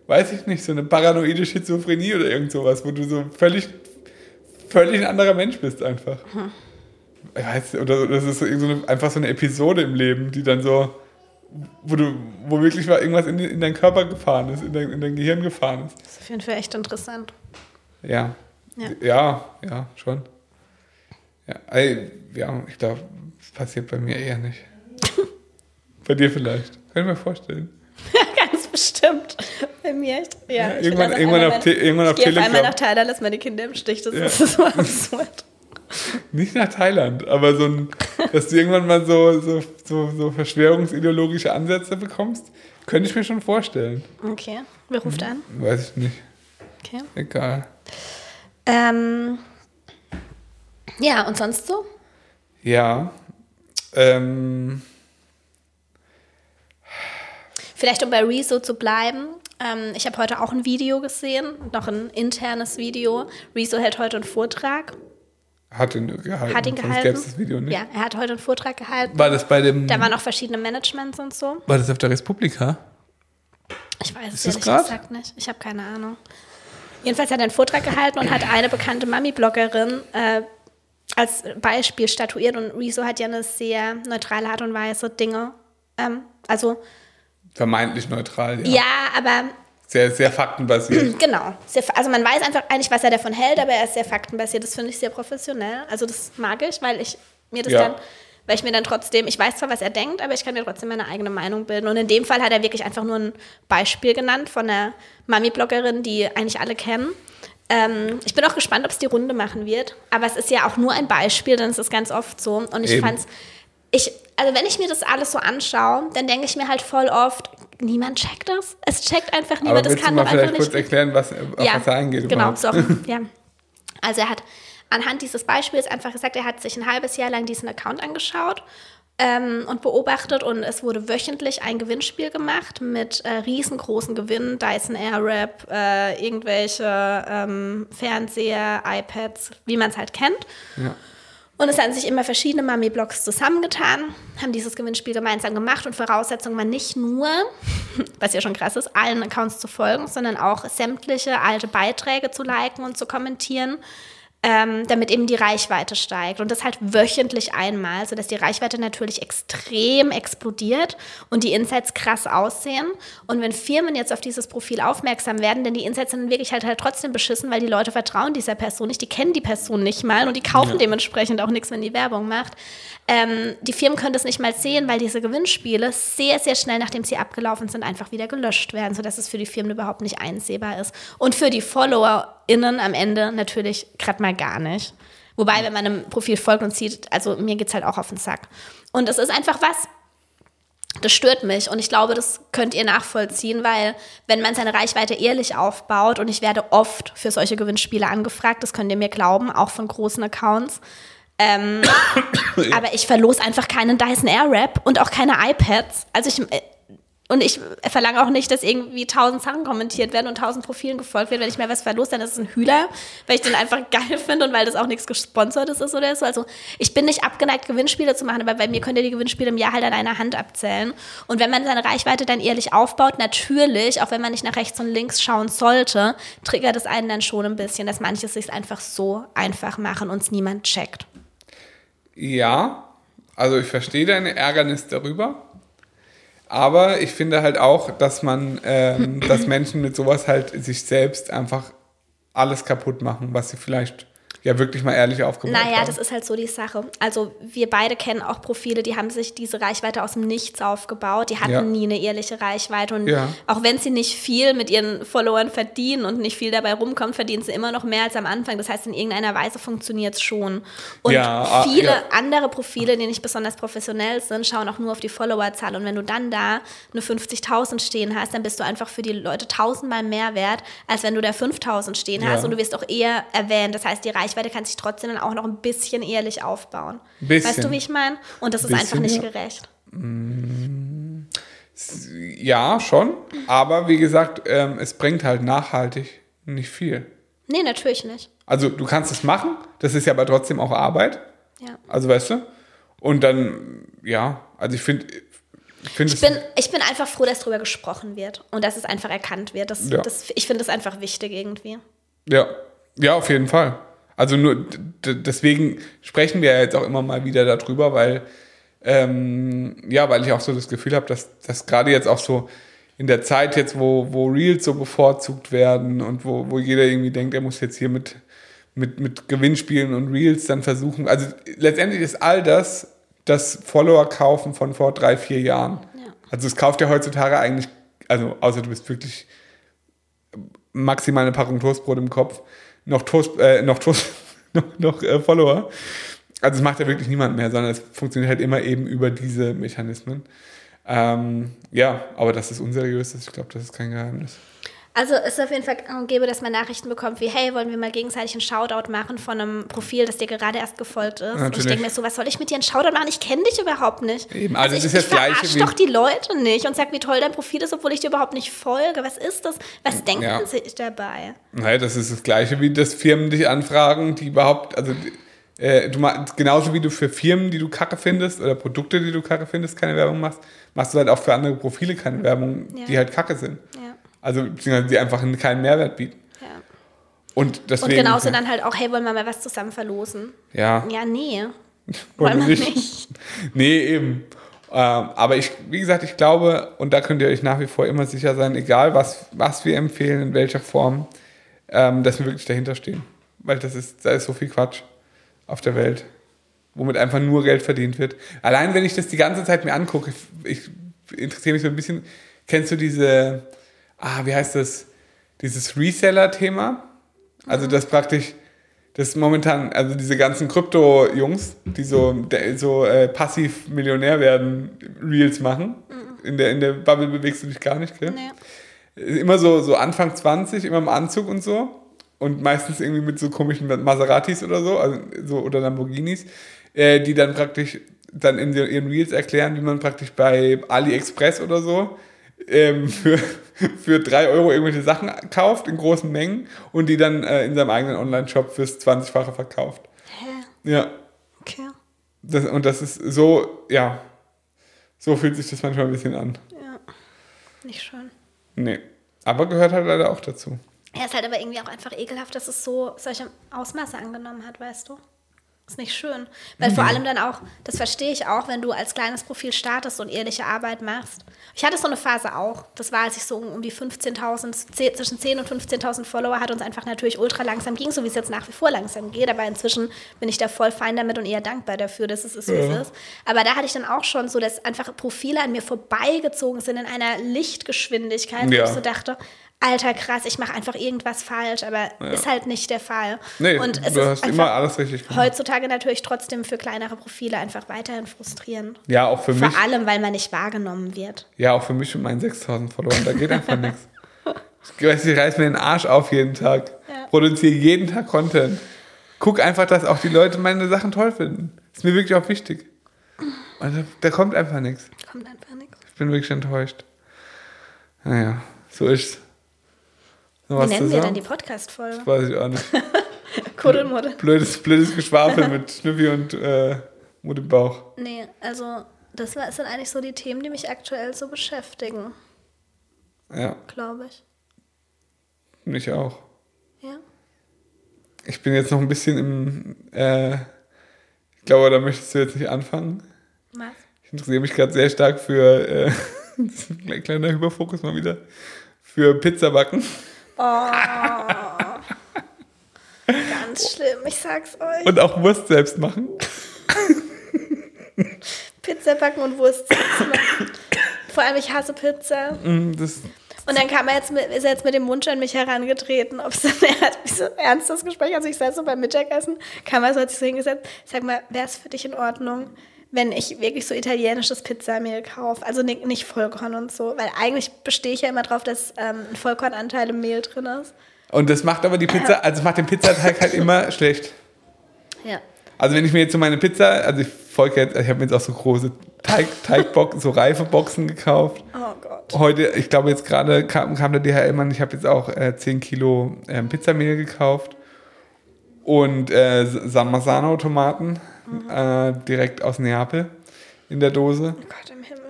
weiß ich nicht, so eine paranoide Schizophrenie oder irgend sowas, wo du so völlig, völlig ein anderer Mensch bist einfach. Hm. Ich weiß, oder das ist so, so eine, einfach so eine Episode im Leben, die dann so, wo du, wo wirklich mal irgendwas in, in deinen Körper gefahren ist, in dein, in dein Gehirn gefahren ist. Das ist auf jeden Fall echt interessant. Ja. Ja. Ja, ja, schon. Ja, ey, ja ich glaube, das passiert bei mir eher nicht. bei dir vielleicht. Kann ich mir vorstellen. Ganz bestimmt. Bei mir echt. Ja, Ja, ich irgendwann- irgendwann auf irgendwann auf ich gehe auf einmal Telegram. nach Thailand, lass meine Kinder im Stich. Das Ja. ist so absurd. Nicht nach Thailand, aber so ein, dass du irgendwann mal so, so, so, so verschwörungsideologische Ansätze bekommst, könnte ich mir schon vorstellen. Okay, wer ruft an? Weiß ich nicht. Okay. Egal. Ähm, ja, und sonst so? Ja. Ähm, Vielleicht um bei Rezo zu bleiben. Ähm, ich habe heute auch ein Video gesehen, noch ein internes Video. Rezo hält heute einen Vortrag. Hat ihn gehalten. Hat ihn gehalten. gäbe es das Video nicht. Ja, er hat heute einen Vortrag gehalten. War das bei dem. Da waren auch verschiedene Managements und so. war das auf der Republika? Ich weiß es ehrlich grad? gesagt nicht. Ich habe keine Ahnung. Jedenfalls hat er einen Vortrag gehalten und hat eine bekannte Mami-Bloggerin äh, als Beispiel statuiert. Und Rezo hat ja eine sehr neutrale Art und Weise, Dinge. Ähm, also, Vermeintlich neutral, ja. ja, aber Sehr, sehr faktenbasiert. Genau. Sehr, also man weiß einfach eigentlich, was er davon hält, aber er ist sehr faktenbasiert. Das finde ich sehr professionell. Also das mag ich, weil ich mir das Ja. dann, weil ich mir dann trotzdem, ich weiß zwar, was er denkt, aber ich kann mir trotzdem meine eigene Meinung bilden. Und in dem Fall hat er wirklich einfach nur ein Beispiel genannt von einer Mami-Bloggerin, die eigentlich alle kennen. Ähm, ich bin auch gespannt, ob es die Runde machen wird. Aber es ist ja auch nur ein Beispiel, dann ist es ganz oft so. Und ich Eben. fand's, ich, also wenn ich mir das alles so anschaue, dann denke ich mir halt voll oft, niemand checkt das. Es checkt einfach Aber niemand. Das willst du kann mal doch vielleicht nicht. kurz erklären, was, auf was er eingeht? Genau, sorry. ja. Also er hat anhand dieses Beispiels einfach gesagt, er hat sich ein halbes Jahr lang diesen Account angeschaut ähm, und beobachtet und es wurde wöchentlich ein Gewinnspiel gemacht mit äh, riesengroßen Gewinnen, Dyson Airwrap, äh, irgendwelche ähm, Fernseher, iPads, wie man es halt kennt. Ja. Und es haben sich immer verschiedene Mami-Blogs zusammengetan, haben dieses Gewinnspiel gemeinsam gemacht und Voraussetzung war nicht nur, was ja schon krass ist, allen Accounts zu folgen, sondern auch sämtliche alte Beiträge zu liken und zu kommentieren ähm, damit eben die Reichweite steigt. Und das halt wöchentlich einmal, sodass die Reichweite natürlich extrem explodiert und die Insights krass aussehen. Und wenn Firmen jetzt auf dieses Profil aufmerksam werden, denn die Insights sind wirklich halt, halt trotzdem beschissen, weil die Leute vertrauen dieser Person nicht, die kennen die Person nicht mal und die kaufen ja. dementsprechend auch nichts, wenn die Werbung macht. Ähm, die Firmen können das nicht mal sehen, weil diese Gewinnspiele sehr, sehr schnell, nachdem sie abgelaufen sind, einfach wieder gelöscht werden, sodass es für die Firmen überhaupt nicht einsehbar ist. Und für die FollowerInnen am Ende natürlich gerade mal gar nicht. Wobei, wenn man einem Profil folgt und sieht, also mir geht es halt auch auf den Sack. Und es ist einfach was, das stört mich und ich glaube, das könnt ihr nachvollziehen, weil wenn man seine Reichweite ehrlich aufbaut und ich werde oft für solche Gewinnspiele angefragt, das könnt ihr mir glauben, auch von großen Accounts, ähm, aber ich verlose einfach keinen Dyson Airwrap und auch keine iPads. Also ich äh, und ich verlange auch nicht, dass irgendwie tausend Sachen kommentiert werden und tausend Profilen gefolgt werden. Wenn ich mir was verlose, dann ist es ein Hühler, weil ich den einfach geil finde und weil das auch nichts Gesponsertes ist oder so. Also ich bin nicht abgeneigt, Gewinnspiele zu machen, aber bei mir könnt ihr die Gewinnspiele im Jahr halt an einer Hand abzählen. Und wenn man seine Reichweite dann ehrlich aufbaut, natürlich, auch wenn man nicht nach rechts und links schauen sollte, triggert es einen dann schon ein bisschen, dass manche es sich einfach so einfach machen und es niemand checkt. Ja, also ich verstehe deine Ärgernis darüber. Aber ich finde halt auch, dass man, ähm, dass Menschen mit sowas halt sich selbst einfach alles kaputt machen, was sie vielleicht ja wirklich mal ehrlich aufgebaut naja, haben. Naja, das ist halt so die Sache. Also wir beide kennen auch Profile, die haben sich diese Reichweite aus dem Nichts aufgebaut. Die hatten ja. nie eine ehrliche Reichweite. Und ja. auch wenn sie nicht viel mit ihren Followern verdienen und nicht viel dabei rumkommt, verdienen sie immer noch mehr als am Anfang. Das heißt, in irgendeiner Weise funktioniert es schon. Und ja, ah, viele andere Profile, die nicht besonders professionell sind, schauen auch nur auf die Followerzahl. Und wenn du dann da eine 50.000 stehen hast, dann bist du einfach für die Leute tausendmal mehr wert, als wenn du da 5.000 stehen hast. Und du wirst auch eher erwähnt. Das heißt, die Reichweite Reichweite kann sich trotzdem dann auch noch ein bisschen ehrlich aufbauen. Bisschen. Weißt du, wie ich meine? Und das ist bisschen, einfach nicht gerecht. Mm, ja, schon. Aber wie gesagt, ähm, es bringt halt nachhaltig nicht viel. Nee, natürlich nicht. Also du kannst es machen, das ist ja aber trotzdem auch Arbeit. Ja. Also weißt du? Und dann, ja, also ich finde, ich, find ich, bin, ich bin einfach froh, dass darüber gesprochen wird und dass es einfach erkannt wird. Das, ja. das, ich finde das einfach wichtig irgendwie. Ja, ja, auf jeden Fall. Also nur deswegen sprechen wir ja jetzt auch immer mal wieder darüber, weil ähm, ja, weil ich auch so das Gefühl habe, dass, dass gerade jetzt auch so in der Zeit jetzt, wo, wo Reels so bevorzugt werden und wo, wo jeder irgendwie denkt, er muss jetzt hier mit, mit, mit Gewinnspielen und Reels dann versuchen. Also letztendlich ist all das das Follower kaufen von vor drei, vier Jahren. Ja. Also es kauft ja heutzutage eigentlich, also außer du bist wirklich maximal eine Packung Toastbrot im Kopf, noch Toast, äh, noch Toast, noch, noch äh, Follower. Also es macht ja wirklich niemand mehr, sondern es funktioniert halt immer eben über diese Mechanismen. Ähm, ja, aber dass es unseriös ist, ich glaube, das ist kein Geheimnis. Also es ist auf jeden Fall gäbe, dass man Nachrichten bekommt wie, hey, wollen wir mal gegenseitig einen Shoutout machen von einem Profil, das dir gerade erst gefolgt ist. Natürlich. Und ich denke mir so, was soll ich mit dir einen Shoutout machen? Ich kenne dich überhaupt nicht. Eben, also, also ich, ist das Gleiche wie... doch die Leute nicht und sag, wie toll dein Profil ist, obwohl ich dir überhaupt nicht folge. Was ist das? Was denken ja. sie dabei? Naja, das ist das Gleiche wie, dass Firmen dich anfragen, die überhaupt, also äh, du machst, genauso wie du für Firmen, die du kacke findest oder Produkte, die du kacke findest, keine Werbung machst, machst du halt auch für andere Profile keine Werbung, ja. die halt kacke sind. Ja. Also beziehungsweise die einfach keinen Mehrwert bieten. Ja. Und, deswegen, und genauso dann halt auch, hey, wollen wir mal was zusammen verlosen? Ja. Ja, nee. wollen wir nicht. nicht. nee, eben. Ähm, aber ich, wie gesagt, ich glaube, und da könnt ihr euch nach wie vor immer sicher sein, egal was, was wir empfehlen, in welcher Form, ähm, dass wir wirklich dahinter stehen. Weil das ist, da ist so viel Quatsch auf der Welt, womit einfach nur Geld verdient wird. Allein wenn ich das die ganze Zeit mir angucke, ich, ich interessiere mich so ein bisschen, kennst du diese, ah, wie heißt das, dieses Reseller-Thema. Also das praktisch, das momentan, also diese ganzen Krypto-Jungs, die so, so äh, passiv Millionär werden, Reels machen. Mhm. In, der, in der Bubble bewegst du dich gar nicht, gell? Nee. Immer so, so Anfang 20, immer im Anzug und so. Und meistens irgendwie mit so komischen Maseratis oder so, also so oder Lamborghinis, äh, die dann praktisch dann in ihren Reels erklären, wie man praktisch bei AliExpress oder so ähm, für, für 3 Euro irgendwelche Sachen kauft in großen Mengen und die dann äh, in seinem eigenen Online-Shop fürs 20-fache verkauft. Hä? Ja. Okay. Das, und das ist so, ja, so fühlt sich das manchmal ein bisschen an. Ja. Nicht schön. Nee. Aber gehört halt leider auch dazu. Ja, ist halt aber irgendwie auch einfach ekelhaft, dass es so solche Ausmaße angenommen hat, weißt du? Ist nicht schön. Weil vor allem dann auch, das verstehe ich auch, wenn du als kleines Profil startest und ehrliche Arbeit machst. Ich hatte so eine Phase auch. Das war, als ich so um die 15.000, zeh- zwischen 10.000 und 15.000 Follower hatte und es einfach natürlich ultra langsam ging, so wie es jetzt nach wie vor langsam geht. Aber inzwischen bin ich da voll fein damit und eher dankbar dafür, dass es ist, wie es ist. Aber da hatte ich dann auch schon so, dass einfach Profile an mir vorbeigezogen sind in einer Lichtgeschwindigkeit, wo Ja. ich so dachte, Alter, krass, ich mache einfach irgendwas falsch, aber ist halt nicht der Fall. Nee, und es du ist hast immer alles richtig gemacht. heutzutage natürlich trotzdem für kleinere Profile einfach weiterhin frustrierend. Ja, auch für mich. Vor allem, weil man nicht wahrgenommen wird. Ja, auch für mich und meinen 6000 verloren. Da geht einfach nichts. Ich weiß, ich reiß mir den Arsch auf jeden Tag. Ja. Produziere jeden Tag Content. Guck einfach, dass auch die Leute meine Sachen toll finden. Ist mir wirklich auch wichtig. Und da, da kommt einfach nichts. Kommt einfach nichts. Ich bin wirklich enttäuscht. Naja, so ist's. Wie nennen wir dann die Podcast-Folge? Weiß ich auch nicht. Kuddelmuddel. Blödes, blödes Geschwafel mit Schnüffi und äh, Mut im Bauch. Nee, also das sind eigentlich so die Themen, die mich aktuell so beschäftigen, Ja, glaube ich. mich auch. Ja. Ich bin jetzt noch ein bisschen im. Äh, ich glaube, da möchtest du jetzt nicht anfangen. Was? Ich interessiere mich gerade sehr stark für. Äh, das ist ein kleiner Überfokus mal wieder. Für Pizzabacken. Ganz schlimm, ich sag's euch. Und auch Wurst selbst machen. Pizza backen und Wurst selbst machen. Vor allem, ich hasse Pizza. Mm, Das, Und dann kam er jetzt mit, ist er jetzt mit dem Wunsch an mich herangetreten, ob es er hat so ernst das Gespräch, also ich saß so beim Mittagessen, kam er so, hat sich so hingesetzt, sag mal, wäre es für dich in Ordnung, wenn ich wirklich so italienisches Pizzamehl kaufe, also nicht, nicht Vollkorn und so, weil eigentlich bestehe ich ja immer drauf, dass ähm, ein Vollkornanteil im Mehl drin ist. und das macht aber die Pizza, also macht den Pizzateig halt immer schlecht. Ja. Also wenn ich mir jetzt so meine Pizza, also ich folge jetzt, ich habe mir jetzt auch so große Teig, Teigboxen, so reife Boxen gekauft. Oh Gott. Heute, ich glaube jetzt gerade kam, kam der DHL-Mann, ich habe jetzt auch äh, 10 Kilo ähm, Pizzamehl gekauft und äh, San Marzano-Tomaten äh, direkt aus Neapel in der Dose. Oh Gott im Himmel.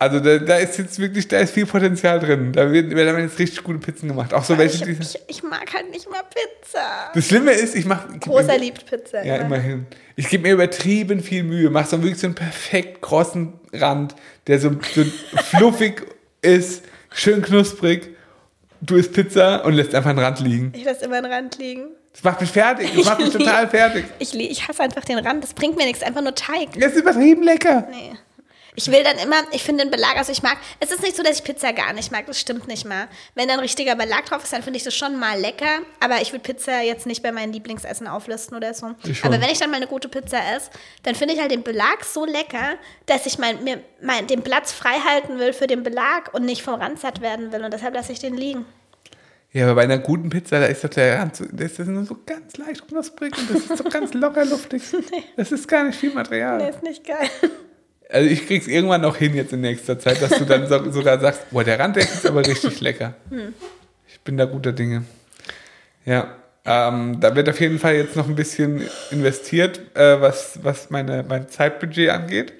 Also da, da ist jetzt wirklich, da ist viel Potenzial drin. Da wird- werden jetzt richtig gute Pizzen gemacht. Auch so welche, Ich, ich, ich mag halt nicht mal Pizza. Das Schlimme ist, ich mache... Großer liebt Pizza. Ja, immer. immerhin. Ich gebe mir übertrieben viel Mühe, mache so wirklich so einen perfekt krossen Rand, der so, so fluffig ist, schön knusprig. Du isst Pizza und lässt einfach einen Rand liegen. Ich lasse immer einen Rand liegen. Das macht mich fertig. Das macht mich total fertig. Ich, ich hasse einfach den Rand. Das bringt mir nichts, einfach nur Teig. Das ist übertrieben lecker. Nee. Ich will dann immer, ich finde den Belag, also ich mag, es ist nicht so, dass ich Pizza gar nicht mag, das stimmt nicht mal. Wenn da ein richtiger Belag drauf ist, dann finde ich das schon mal lecker, aber ich würde Pizza jetzt nicht bei meinen Lieblingsessen auflisten oder so. Aber wenn ich dann mal eine gute Pizza esse, dann finde ich halt den Belag so lecker, dass ich mein, mir mein, den Platz frei halten will für den Belag und nicht vom Rand satt werden will und deshalb lasse ich den liegen. Ja, aber bei einer guten Pizza, da ist doch der Rand, so, das ist nur so ganz leicht knusprig und das ist so ganz locker luftig. Das ist gar nicht viel Material. Nee, ist nicht geil. Also ich krieg's irgendwann noch hin jetzt in nächster Zeit, dass du dann so, sogar sagst, boah, der Rand der ist aber richtig lecker. Ich bin da guter Dinge. Ja, ähm, da wird auf jeden Fall jetzt noch ein bisschen investiert, äh, was, was meine, mein Zeitbudget angeht.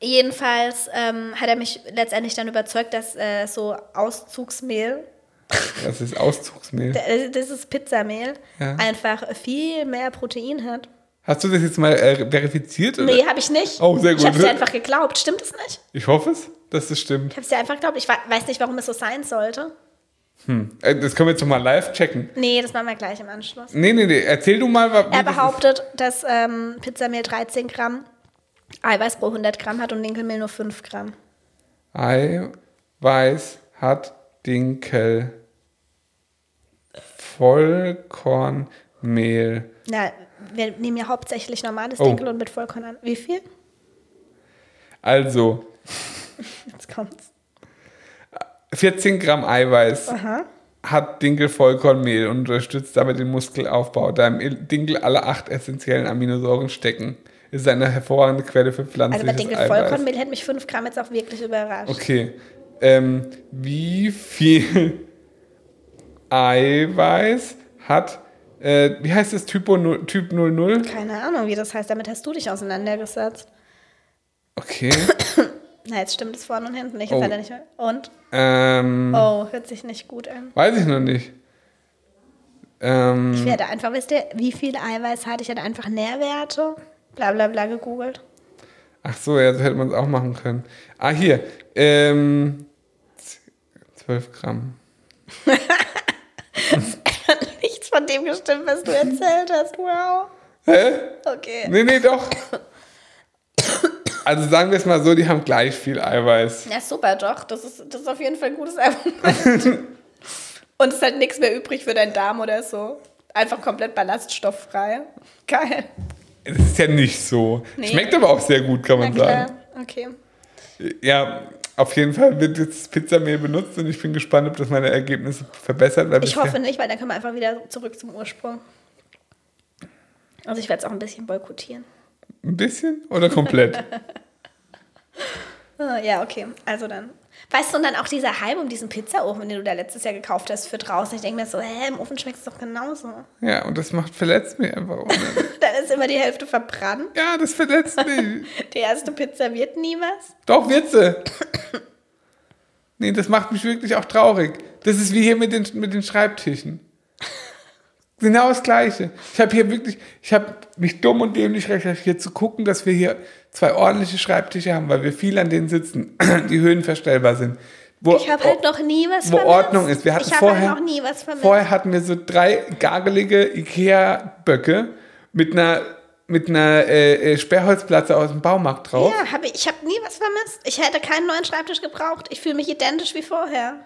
Jedenfalls ähm, hat er mich letztendlich dann überzeugt, dass äh, so Auszugsmehl Das ist Auszugsmehl. äh, dieses Pizzamehl Ja. einfach viel mehr Protein hat. Hast du das jetzt mal äh, verifiziert? Oder? Nee, habe ich nicht. Oh, sehr Ich gut. habe dir einfach geglaubt. Stimmt es nicht? Ich hoffe es, dass das stimmt. Ich habe es dir einfach geglaubt. Ich weiß nicht, warum es so sein sollte. Äh, Das können wir jetzt noch mal live checken. Nee, das machen wir gleich im Anschluss. Nee, nee, nee. Erzähl du mal, wa- wie Er das ist. behauptet, dass ähm, Pizzamehl 13 Gramm Eiweiß pro 100 Gramm hat und Dinkelmehl nur 5 Gramm. Eiweiß hat Dinkel. Vollkornmehl. Na, wir nehmen ja hauptsächlich normales Oh. Dinkel und mit Vollkorn an. Wie viel? Also Jetzt kommt's. 14 Gramm Eiweiß Aha. hat Dinkel Vollkornmehl und unterstützt damit den Muskelaufbau, da im Dinkel alle acht essentiellen Aminosäuren stecken. ist eine hervorragende Quelle für Also pflanzliches man denkt, Eiweiß. Vollkornmehl hätte mich 5 Gramm jetzt auch wirklich überrascht. Okay. Ähm, wie viel Eiweiß hat, äh, wie heißt das, Typo, Typ 00? Keine Ahnung, wie das heißt. Damit hast du dich auseinandergesetzt. Okay. Na, jetzt stimmt es vorne und hinten nicht. Oh. Jetzt hat er nicht mehr. Und? ähm, Oh, hört sich nicht gut an. weiß ich noch nicht. Ähm, Ich werde einfach, wisst ihr, wie viel Eiweiß hat? Ich hätte einfach Nährwerte, bla bla bla gegoogelt. Ach so, ja, so hätte man es auch machen können. Ah, hier. Ähm, 12 Gramm. Nichts von dem gestimmt, was du erzählt hast. Wow. Hä? Okay. Nee, nee, doch. Also sagen wir es mal so, die haben gleich viel Eiweiß. Ja, super, doch. Das ist, das ist auf jeden Fall ein gutes Argument. Und es ist halt nichts mehr übrig für deinen Darm oder so. Einfach komplett ballaststofffrei. Geil. Das ist ja nicht so. Nee. Schmeckt aber auch sehr gut, kann man sagen. Okay. Ja, auf jeden Fall wird jetzt Pizzamehl benutzt und ich bin gespannt, ob das meine Ergebnisse verbessert. Ich hoffe nicht, weil dann können wir einfach wieder zurück zum Ursprung. Also ich werde es auch ein bisschen boykottieren. Ein bisschen oder komplett? Ah, Ja, okay. Also dann. Weißt du, und dann auch dieser Hype um diesen Pizzaofen, den du da letztes Jahr gekauft hast für draußen. Ich denke mir so, hä, im Ofen schmeckt es doch genauso. ja, und das macht verletzt mich einfach. Dann ist immer die Hälfte verbrannt. ja, das verletzt mich. Die erste Pizza wird nie was. Doch, Witze. Nee, das macht mich wirklich auch traurig. Das ist wie hier mit den, mit den Schreibtischen. Genau das Gleiche. Ich habe hier wirklich, ich habe mich dumm und dämlich recherchiert, zu gucken, dass wir hier zwei ordentliche Schreibtische haben, weil wir viel an denen sitzen, die höhenverstellbar sind. Wo, Ich habe halt noch nie was wo vermisst. Ordnung ist. Wir hatten ich habe vorher, halt noch nie was vermisst. vorher hatten wir so drei gagelige Ikea-Böcke mit einer, mit einer äh, äh, Sperrholzplatte aus dem Baumarkt drauf. ja, hab ich, ich habe nie was vermisst. Ich hätte keinen neuen Schreibtisch gebraucht. Ich fühle mich identisch wie vorher.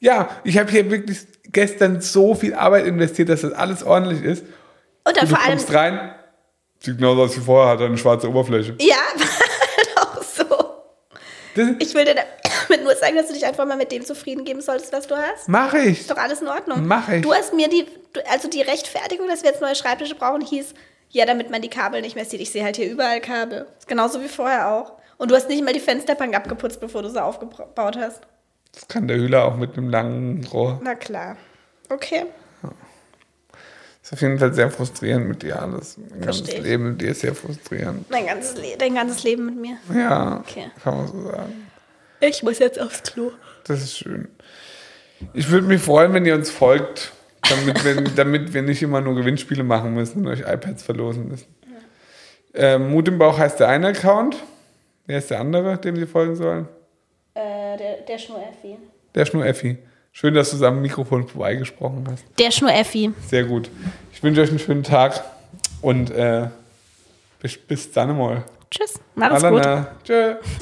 Ja, ich habe hier wirklich gestern so viel Arbeit investiert, dass das alles ordentlich ist. Und dann Und vor allem, rein, sieht genauso aus wie vorher, hat eine schwarze Oberfläche. ja, war halt auch so. Das Ich will dir damit nur sagen, dass du dich einfach mal mit dem zufrieden geben solltest, was du hast. mache ich. Ist doch alles in Ordnung. Mach ich. Du hast mir die, also die Rechtfertigung, dass wir jetzt neue Schreibtische brauchen, hieß, ja, damit man die Kabel nicht mehr sieht. Ich sehe halt hier überall Kabel. Ist genauso wie vorher auch. Und du hast nicht mal die Fensterbank abgeputzt, bevor du sie aufgebaut hast. Das kann der Hühler auch mit einem langen Rohr. Na klar. Okay. Ist auf jeden Fall sehr frustrierend mit dir alles. Mein ganzes Versteh ich. Leben mit dir ist sehr frustrierend. Dein ganzes, Le dein ganzes Leben mit mir. Ja, Okay. kann man so sagen. Ich muss jetzt aufs Klo. Das ist schön. Ich würde mich freuen, wenn ihr uns folgt, damit wir, damit wir nicht immer nur Gewinnspiele machen müssen und euch iPads verlosen müssen. Ähm, Mut im Bauch heißt der eine Account. Wer ist der andere, dem Sie folgen sollen? Äh, der, der Schnur-Effi. Der Schnur-Effi. Schön, dass du am Mikrofon vorbeigesprochen hast. Der Schnur-Effi. Sehr gut. Ich wünsche euch einen schönen Tag und äh, bis, bis dann mal. Tschüss. Mach's gut. Alana. Tschö.